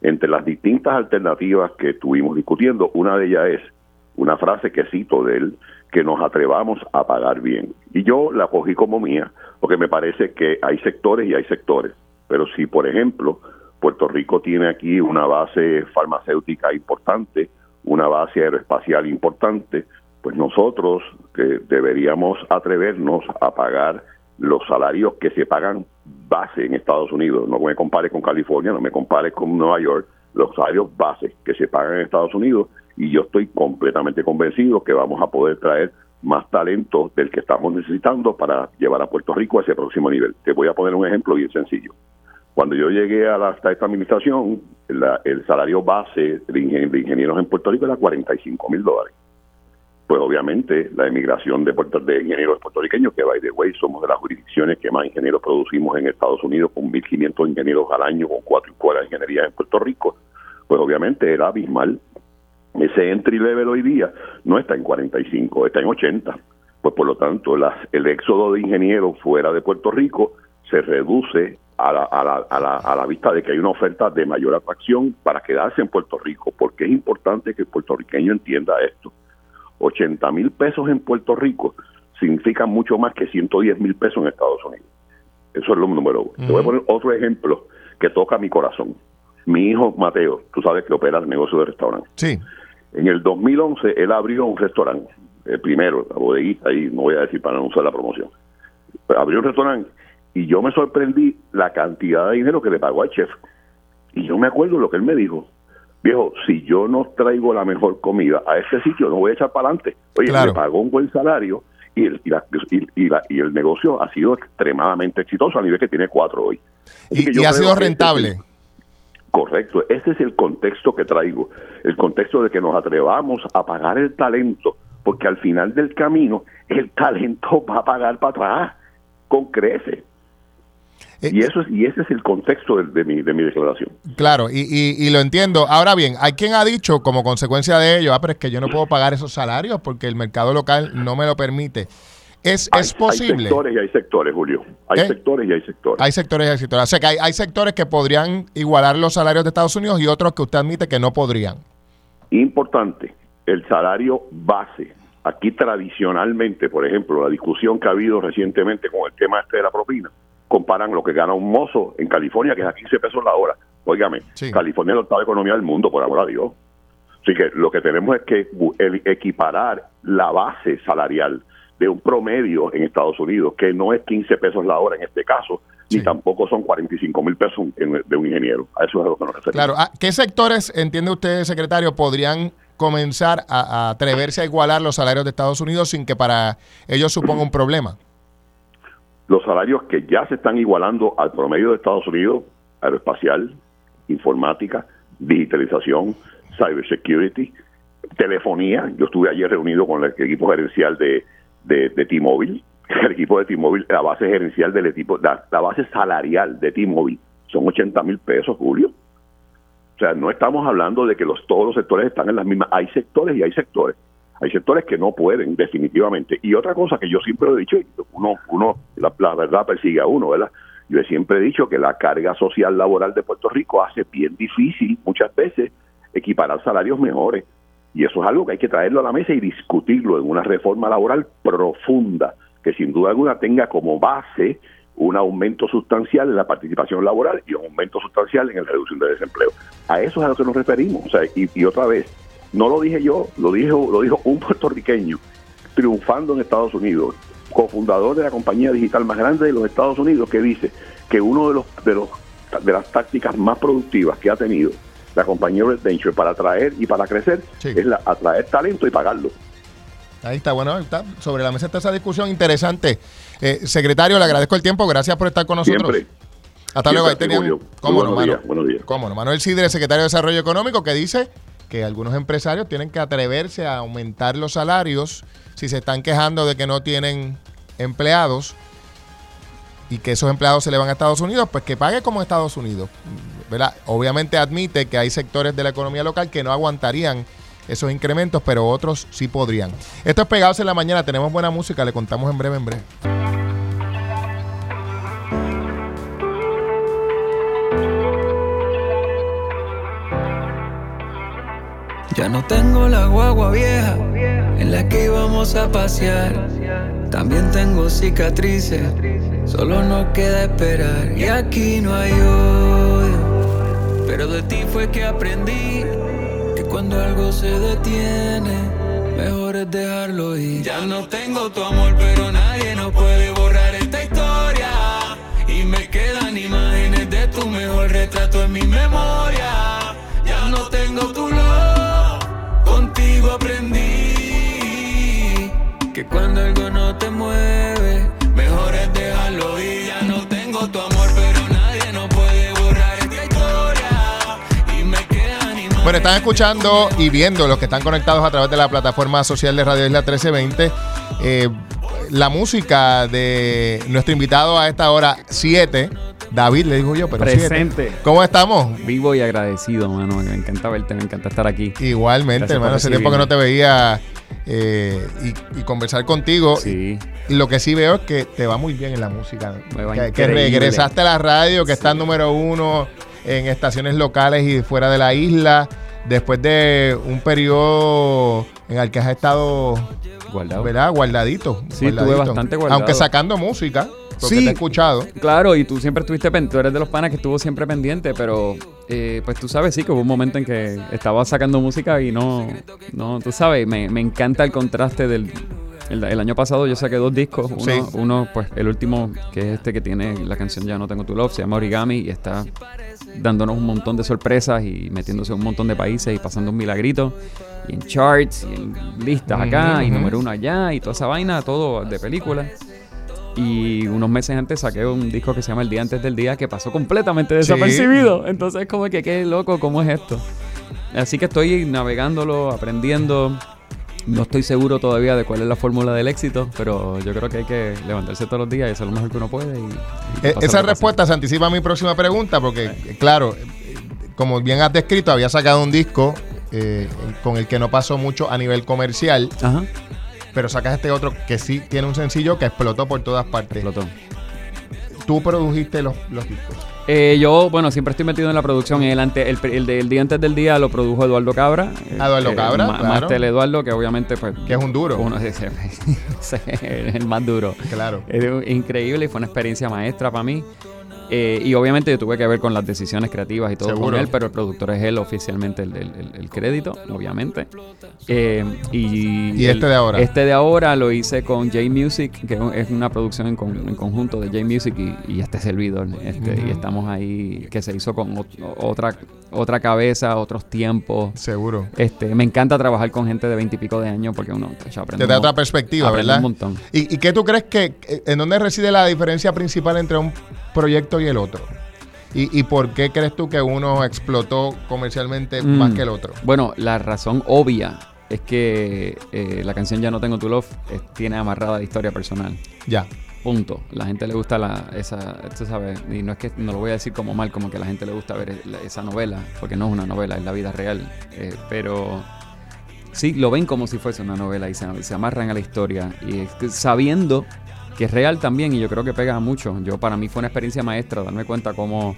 Entre las distintas alternativas que estuvimos discutiendo, una de ellas es una frase que cito de él, que nos atrevamos a pagar bien. Y yo la cogí como mía, porque me parece que hay sectores y hay sectores. Pero si, por ejemplo, Puerto Rico tiene aquí una base farmacéutica importante, una base aeroespacial importante, pues nosotros deberíamos atrevernos a pagar los salarios que se pagan base en Estados Unidos. No me compare con California, no me compare con Nueva York, los salarios base que se pagan en Estados Unidos y yo estoy completamente convencido que vamos a poder traer más talento del que estamos necesitando para llevar a Puerto Rico a ese próximo nivel. Te voy a poner un ejemplo bien sencillo. Cuando yo llegué a, la, esta administración, el salario base de, ingenieros en Puerto Rico era 45 mil dólares pues obviamente la emigración de, puerto, de ingenieros puertorriqueños, que by the way somos de las jurisdicciones que más ingenieros producimos en Estados Unidos, con 1.500 ingenieros al año, con cuatro escuelas de ingeniería en Puerto Rico, pues obviamente era abismal. Ese entry level hoy día no está en 45, está en 80. Pues por lo tanto, las, el éxodo de ingenieros fuera de Puerto Rico se reduce a la, a, la, a, la, a la vista de que hay una oferta de mayor atracción para quedarse en Puerto Rico, porque es importante que el puertorriqueño entienda esto 80 mil pesos en Puerto Rico significa mucho más que 110 mil pesos en Estados Unidos. Eso es lo número uno. Te voy a poner otro ejemplo que toca mi corazón. Mi hijo Mateo, tú sabes que opera el negocio de restaurante. Sí. En el 2011 él abrió un restaurante, el primero, la bodeguita, ahí no voy a decir para no usar la promoción. abrió un restaurante y yo me sorprendí la cantidad de dinero que le pagó al chef. Y yo me acuerdo lo que él me dijo viejo, si yo no traigo la mejor comida a este sitio, no voy a echar para adelante. Oye, me pagó un buen salario y el, y, el negocio ha sido extremadamente exitoso a nivel que tiene cuatro hoy. y, ha sido este rentable. correcto, ese es el contexto que traigo, el contexto de que nos atrevamos a pagar el talento, porque al final del camino el talento [laughs] va a pagar para atrás con creces. Eh, y eso es, y ese es el contexto de, mi, de mi declaración. Claro, y, y, lo entiendo. Ahora bien, hay quien ha dicho como consecuencia de ello, ah, pero es que yo no puedo pagar esos salarios porque el mercado local no me lo permite. Es, es posible. Hay sectores y hay sectores, Julio. Hay ¿Eh? sectores y hay sectores. Hay sectores y hay sectores. O sea que hay, hay sectores que podrían igualar los salarios de Estados Unidos y otros que usted admite que no podrían. Importante, el salario base. Aquí tradicionalmente, por ejemplo, la discusión que ha habido recientemente con el tema este de la propina, comparan lo que gana un mozo en California, que es a 15 pesos la hora. Óigame, California es la octava economía del mundo, por amor a Dios. Así que lo que tenemos es que equiparar la base salarial de un promedio en Estados Unidos, que no es 15 pesos la hora en este caso, ni tampoco son 45 mil pesos de un ingeniero. A eso es a lo que nos referimos. Claro, ah, ¿qué sectores, entiende usted, secretario, podrían comenzar a atreverse a igualar los salarios de Estados Unidos sin que para ellos suponga un problema? Los salarios que ya se están igualando al promedio de Estados Unidos, aeroespacial, informática, digitalización, cybersecurity, telefonía. Yo estuve ayer reunido con el equipo gerencial de, de, T-Mobile. [laughs] El equipo de T-Mobile, la base gerencial del equipo, la, base salarial de T-Mobile son 80 mil pesos, Julio. O sea, no estamos hablando de que los, todos los sectores están en las mismas. Hay sectores y hay sectores. Hay sectores que no pueden, definitivamente. Y otra cosa que yo siempre he dicho, uno, uno la, verdad persigue a uno, ¿verdad? Yo siempre he dicho que la carga social laboral de Puerto Rico hace bien difícil muchas veces equiparar salarios mejores. Y eso es algo que hay que traerlo a la mesa y discutirlo en una reforma laboral profunda, que sin duda alguna tenga como base un aumento sustancial en la participación laboral y un aumento sustancial en la reducción de desempleo. A eso es a lo que nos referimos. O sea, y, otra vez, no lo dije yo, lo dijo, lo dijo un [laughs] puertorriqueño triunfando en Estados Unidos, cofundador de la compañía digital más grande de los Estados Unidos, que dice que uno de los de los de las tácticas más productivas que ha tenido la compañía Red Venture para atraer y para crecer es la, atraer talento y pagarlo. Ahí está, bueno, está sobre la mesa está esa discusión interesante. Eh, secretario, le agradezco el tiempo, gracias por estar con nosotros. Hasta luego, ahí tenían. ¿Cómo no, Manuel, ¿Cómo no? Manuel Sidre, secretario de Desarrollo Económico, que dice que algunos empresarios tienen que atreverse a aumentar los salarios si se están quejando de que no tienen empleados y que esos empleados se le van a Estados Unidos, pues que pague como Estados Unidos. ¿verdad? Obviamente admite que hay sectores de la economía local que no aguantarían esos incrementos, pero otros sí podrían. Esto es Pegados en la Mañana, tenemos buena música, le contamos en breve, en breve. Ya no tengo la guagua vieja en la que íbamos a pasear. También tengo cicatrices, solo nos queda esperar. Y aquí no hay odio, pero de ti fue que aprendí que cuando algo se detiene, mejor es dejarlo ir. Ya no tengo tu amor, pero nadie nos puede borrar esta historia. Y me quedan imágenes de tu mejor retrato en mi memoria. Ya no tengo tu love, contigo aprendí que cuando algo no te mueve, mejor es dejarlo ir. Ya no tengo tu amor, pero nadie nos puede borrar esta historia. Y me. Bueno, están escuchando y viendo los que están conectados a través de la plataforma social de Radio Isla 1320. Eh, la música de nuestro invitado a esta hora 7 David, le digo yo, pero Presente. ¿Cómo estamos? Vivo y agradecido, mano. Me encanta verte, me encanta estar aquí. Igualmente, hermano. Hace tiempo que no te veía eh, y, conversar contigo. Sí. Y lo que sí veo es que te va muy bien en la música. Que, que, regresaste a la radio, que estás número uno en estaciones locales y fuera de la isla. Después de un periodo en el que has estado Guardado. ¿verdad? guardadito. Sí, estuve bastante guardado. Aunque sacando música sí, te he escuchado. Claro, y tú siempre estuviste pendiente, tú eres de los panas que estuvo siempre pendiente, pero eh, pues tú sabes, sí, que hubo un momento en que estaba sacando música y no, no tú sabes, me, encanta el contraste del... El, año pasado yo saqué dos discos, uno, uno, pues el último que es este que tiene la canción Ya no tengo tu love, se llama Origami y está dándonos un montón de sorpresas y metiéndose en un montón de países y pasando un milagrito y en charts y en listas acá y número uno allá y toda esa vaina, todo de película. Y unos meses antes saqué un disco que se llama El Día Antes del Día que pasó completamente desapercibido. Entonces, como que qué loco, ¿cómo es esto? Así que estoy navegándolo, aprendiendo. No estoy seguro todavía de cuál es la fórmula del éxito, pero yo creo que hay que levantarse todos los días y hacer lo mejor que uno puede. E, esa respuesta se anticipa a mi próxima pregunta, porque, claro, como bien has descrito, había sacado un disco eh, con el que no pasó mucho a nivel comercial. Ajá pero sacas este otro que sí tiene un sencillo que explotó por todas partes. Explotó. ¿Tú produjiste los, los discos? Eh, yo, bueno, siempre estoy metido en la producción. El, ante, el, del día antes del día lo produjo Eduardo Cabra. Eduardo Cabra, Más claro. Eduardo, que obviamente pues... Que es un duro. Uno, es, [laughs] el más duro. Claro. Es increíble y fue una experiencia maestra para mí. Eh, y obviamente yo tuve que ver con las decisiones creativas y todo con él, pero el productor es él oficialmente el, crédito, obviamente. Eh, y, este de ahora? Este de ahora lo hice con J Music, que es una producción en, conjunto de J Music y, este servidor. Este, Y estamos ahí, que se hizo con otra, otra cabeza, otros tiempos. Seguro. Este, me encanta trabajar con gente de veintipico de años porque uno aprende. Te da otra perspectiva, ¿verdad? Un montón. ¿Y, ¿Y qué tú crees que, en dónde reside la diferencia principal entre un proyecto y el otro? ¿Y, por qué crees tú que uno explotó comercialmente mm. más que el otro? Bueno, la razón obvia es que eh, la canción Ya no tengo tu love tiene amarrada la historia personal. Ya. Punto. La gente le gusta la, esa, tú sabes, y no es que no lo voy a decir como mal, como que la gente le gusta ver esa novela, porque no es una novela, es la vida real. Eh, pero sí, lo ven como si fuese una novela y se, se amarran a la historia. Y sabiendo que es real también y yo creo que pega mucho. Yo para mí fue una experiencia maestra darme cuenta cómo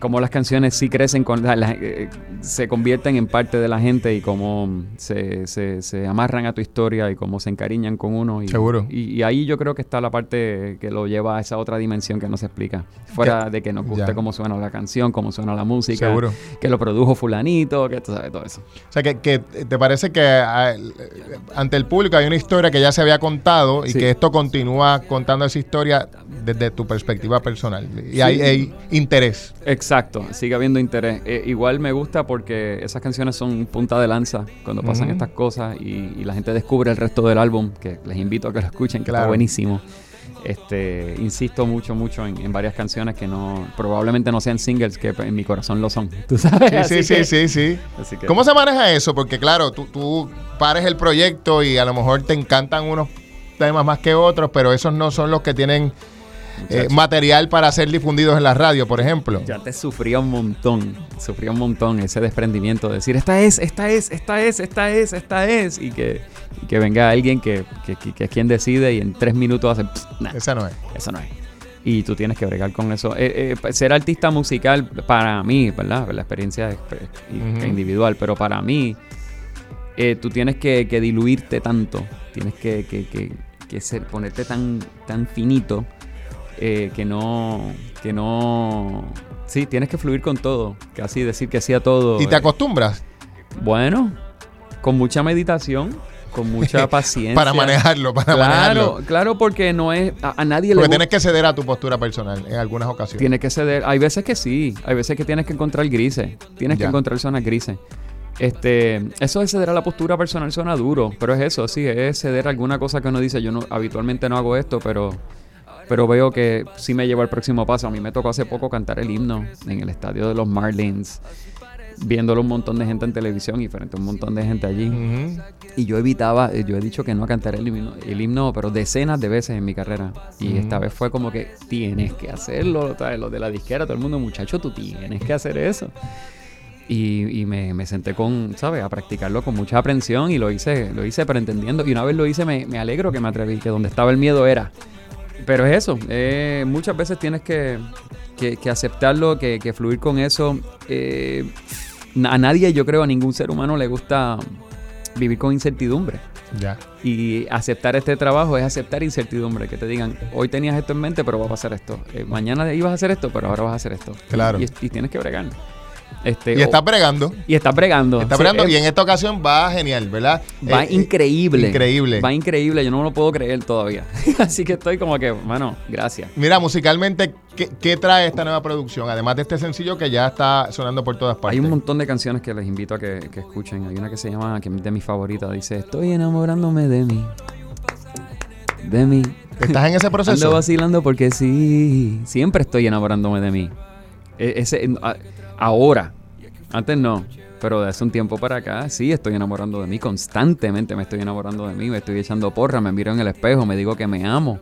cómo las canciones sí crecen, con eh, se convierten en parte de la gente y cómo se, se, amarran a tu historia y cómo se encariñan con uno. Y, Seguro. Y, ahí yo creo que está la parte que lo lleva a esa otra dimensión que no se explica. Fuera de que nos guste cómo suena la canción, cómo suena la música, Seguro. que lo produjo fulanito, que tú sabes todo eso. O sea, que, que te parece que ah, ante el público hay una historia que ya se había contado y que esto continúa contando esa historia desde tu perspectiva personal. Y hay, hay interés. Exacto Exacto, sigue habiendo interés. Eh, igual me gusta porque esas canciones son punta de lanza cuando pasan estas cosas y, la gente descubre el resto del álbum, que les invito a que lo escuchen, que está buenísimo. Este, insisto mucho, mucho en, varias canciones que no, probablemente no sean singles, que en mi corazón lo son. [laughs] ¿Tú sabes? Sí, sí, sí, sí, ¿Cómo se maneja eso? Porque claro, tú, tú pares el proyecto y a lo mejor te encantan unos temas más que otros, pero esos no son los que tienen eh, material para ser difundidos en la radio, por ejemplo. Ya te sufría un montón, sufría un montón ese desprendimiento de decir, esta es, esta es, esta es, esta es, esta es, y que, que venga alguien que, que, es quien decide y en tres minutos hace, esa no es. Esa no es. Y tú tienes que bregar con eso. Eh, eh, ser artista musical, para mí, ¿verdad? La experiencia es, individual, pero para mí, tú tienes que, diluirte tanto, tienes que, que, ser, ponerte tan, tan finito eh, que no, que no, sí, tienes que fluir con todo, casi decir que sí a todo. ¿Y te acostumbras? Bueno, con mucha meditación, con mucha [laughs] paciencia. para manejarlo, para claro, manejarlo. Claro, porque no es, a, nadie porque tienes que ceder a tu postura personal en algunas ocasiones. Tienes que ceder, hay veces que sí, hay veces que tienes que encontrar grises, tienes que encontrar zonas grises. Este, eso de ceder a la postura personal suena duro, pero es eso, sí, es ceder a alguna cosa que uno dice, yo no, habitualmente no hago esto, pero pero veo que sí me llevo al próximo paso. A mí me tocó hace poco cantar el himno en el estadio de los Marlins, viéndolo un montón de gente en televisión y frente a un montón de gente allí. Y yo evitaba, yo he dicho que no cantaré el himno, el himno, pero decenas de veces en mi carrera. Y esta vez fue como que tienes que hacerlo, lo de la disquera, todo el mundo, muchacho, tú tienes que hacer eso. Y, me, senté con, ¿sabes? A practicarlo con mucha aprensión y lo hice, lo hice pero entendiendo. Y una vez lo hice, me, me alegro que me atreví, que donde estaba el miedo era pero es eso, eh, muchas veces tienes que, aceptarlo, que, fluir con eso. Eh, a nadie, yo creo, a ningún ser humano le gusta vivir con incertidumbre. Ya. Y aceptar este trabajo es aceptar incertidumbre, que te digan, hoy tenías esto en mente, pero vas a hacer esto. Eh, mañana ibas a hacer esto, pero ahora vas a hacer esto. Claro. Y, y tienes que bregar. Este, y está bregando. Y está bregando. Está bregando. y en esta ocasión va genial, ¿verdad? Va eh, increíble. Increíble. Va increíble. Yo no lo puedo creer todavía. [laughs] Así que estoy como que, bueno, gracias. Mira, musicalmente, ¿qué, trae esta nueva producción? Además de este sencillo que ya está sonando por todas partes. Hay un montón de canciones que les invito a que, escuchen. Hay una que se llama, que es de mis favoritas. Dice, estoy enamorándome de mí. De mí. ¿Estás en ese [laughs] proceso? Ando vacilando porque sí. Siempre estoy enamorándome de mí. E, ese, ahora. Antes no. Pero de hace un tiempo para acá, sí, estoy enamorando de mí. Constantemente me estoy enamorando de mí. Me estoy echando porra, me miro en el espejo, me digo que me amo.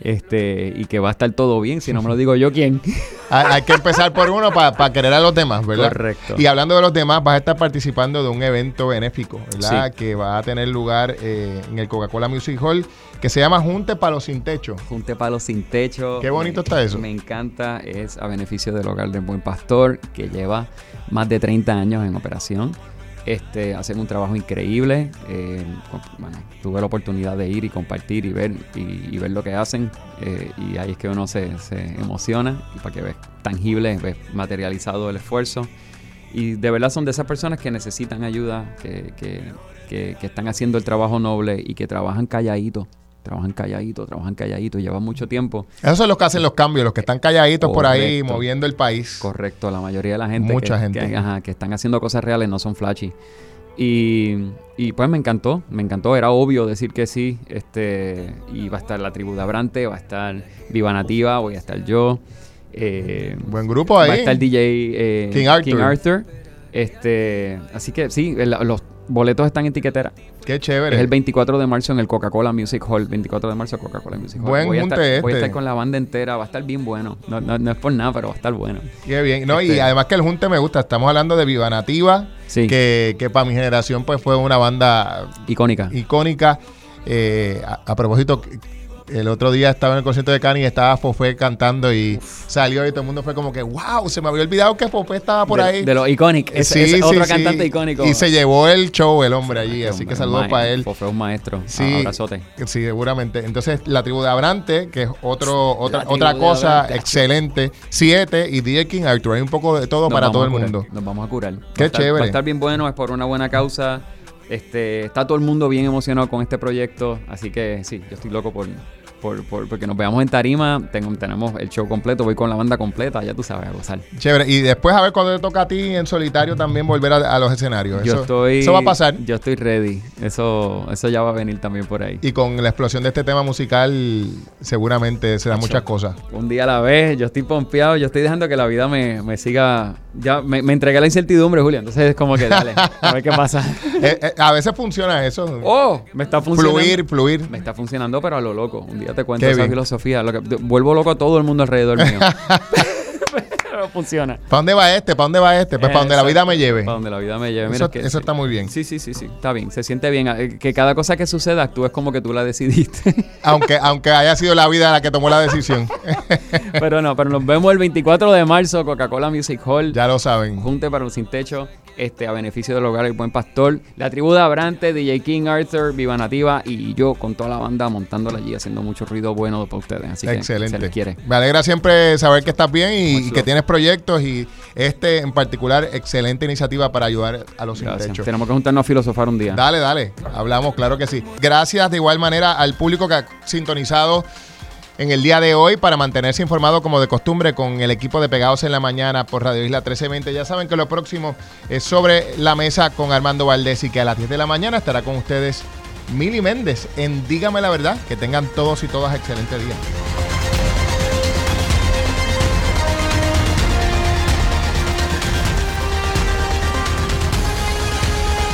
Este, y que va a estar todo bien. Si no me lo digo yo, ¿quién? [laughs] hay, que empezar por uno para querer a los demás, ¿verdad? Correcto. Y hablando de los demás, vas a estar participando de un evento benéfico, ¿verdad? Que va a tener lugar eh, en el Coca-Cola Music Hall, que se llama Junte Palo Sin Techo. Junte Palo Sin Techo. Qué bonito está eso. Me encanta. Es a beneficio del hogar del Buen Pastor, que lleva más de 30 años en operación. Este, hacen un trabajo increíble. Eh, tuve la oportunidad de ir y compartir y ver y, ver lo que hacen. Eh, y ahí es que uno se, emociona para que ves tangible, ves materializado el esfuerzo. Y de verdad son de esas personas que necesitan ayuda, que, que, que están haciendo el trabajo noble y que trabajan calladito trabajan calladitos, trabajan calladitos, llevan mucho tiempo. Esos son los que hacen los cambios, los que están calladitos por ahí moviendo el país. Correcto, la mayoría de la gente, Mucha que, gente. Que, están haciendo cosas reales no son flashy. Y, y, pues me encantó, me encantó, era obvio decir que sí, este, y va a estar la tribu de Abrante, va a estar Viva Nativa, voy a estar yo. Eh, Buen grupo ahí. Va a estar DJ eh, King Arthur. Este, así que sí, los boletos están en tiquetera. Qué chévere. Es el 24 de marzo en el Coca-Cola Music Hall. 24 de marzo Coca-Cola Music Hall. Buen voy, a estar, este. voy a estar con la banda entera. Va a estar bien bueno. No, no, es por nada, pero va a estar bueno. Qué bien. No, y este además que el junte me gusta. Estamos hablando de Viva Nativa. Sí. Que, que para mi generación pues fue una banda... Icónica. Icónica. Eh, a, propósito, el otro día estaba en el concierto de Cani y estaba Fofé cantando y salió y todo el mundo fue como que, wow, se me había olvidado que Fofé estaba por ahí. De lo icónico, es, sí, otro cantante icónico. Y se llevó el show el hombre allí, así que saludos para él. Fofé es un maestro, sí, abrazote. Sí, seguramente. Entonces, la tribu de Abrante, que es otro, otra, otra cosa excelente, siete y DJ King Arthur, hay un poco de todo para todo el mundo. Nos vamos a curar. Qué chévere. va a estar bien bueno, es por una buena causa. Este, está todo el mundo bien emocionado con este proyecto, así que sí, yo estoy loco por, por, porque nos veamos en tarima, tenemos el show completo, voy con la banda completa, ya tú sabes, a gozar. Chévere, y después a ver cuando te toca a ti en solitario también volver a, los escenarios. Yo eso, estoy, eso va a pasar. Yo estoy ready, eso, eso ya va a venir también por ahí. Y con la explosión de este tema musical seguramente se dan muchas cosas. Un día a la vez, yo estoy pompeado, yo estoy dejando que la vida me, siga, ya me, me entregué la incertidumbre, Julia, entonces es como que dale, a ver qué pasa. [laughs] Eh, eh, a veces funciona eso. Oh, me está funcionando. Fluir, fluir. Me está funcionando, pero a lo loco. Un día te cuento esa filosofía. Lo que, vuelvo loco a todo el mundo alrededor mío. [laughs] pero funciona. ¿Para dónde va este? ¿Para dónde va este? Pues para donde la vida me lleve. Para donde la vida me lleve. Mira eso, está muy bien. Sí, sí, sí, sí. Está bien. Se siente bien. Eh, que cada cosa que suceda, tú es como que tú la decidiste. [laughs] aunque, aunque haya sido la vida la que tomó la decisión. pero no, pero nos vemos el 24 de marzo, Coca-Cola Music Hall. Ya lo saben. Junte para los sin techo este, a beneficio del hogar El Buen Pastor, la tribu de Abrante, DJ King Arthur, Viva Nativa y yo con toda la banda montándola allí, haciendo mucho ruido bueno para ustedes. Así Excelente. que se les quiere. Me alegra siempre saber que estás bien y, que tienes proyectos y este en particular, excelente iniciativa para ayudar a los sin techo. Tenemos que juntarnos a filosofar un día. Dale, dale. Hablamos, claro que sí. Gracias de igual manera al público que ha sintonizado en el día de hoy para mantenerse informado como de costumbre con el equipo de Pegados en la Mañana por Radio Isla 1320. Ya saben que lo próximo es sobre la mesa con Armando Valdés y que a las 10 de la mañana estará con ustedes Mili Méndez en Dígame la Verdad. Que tengan todos y todas excelente día.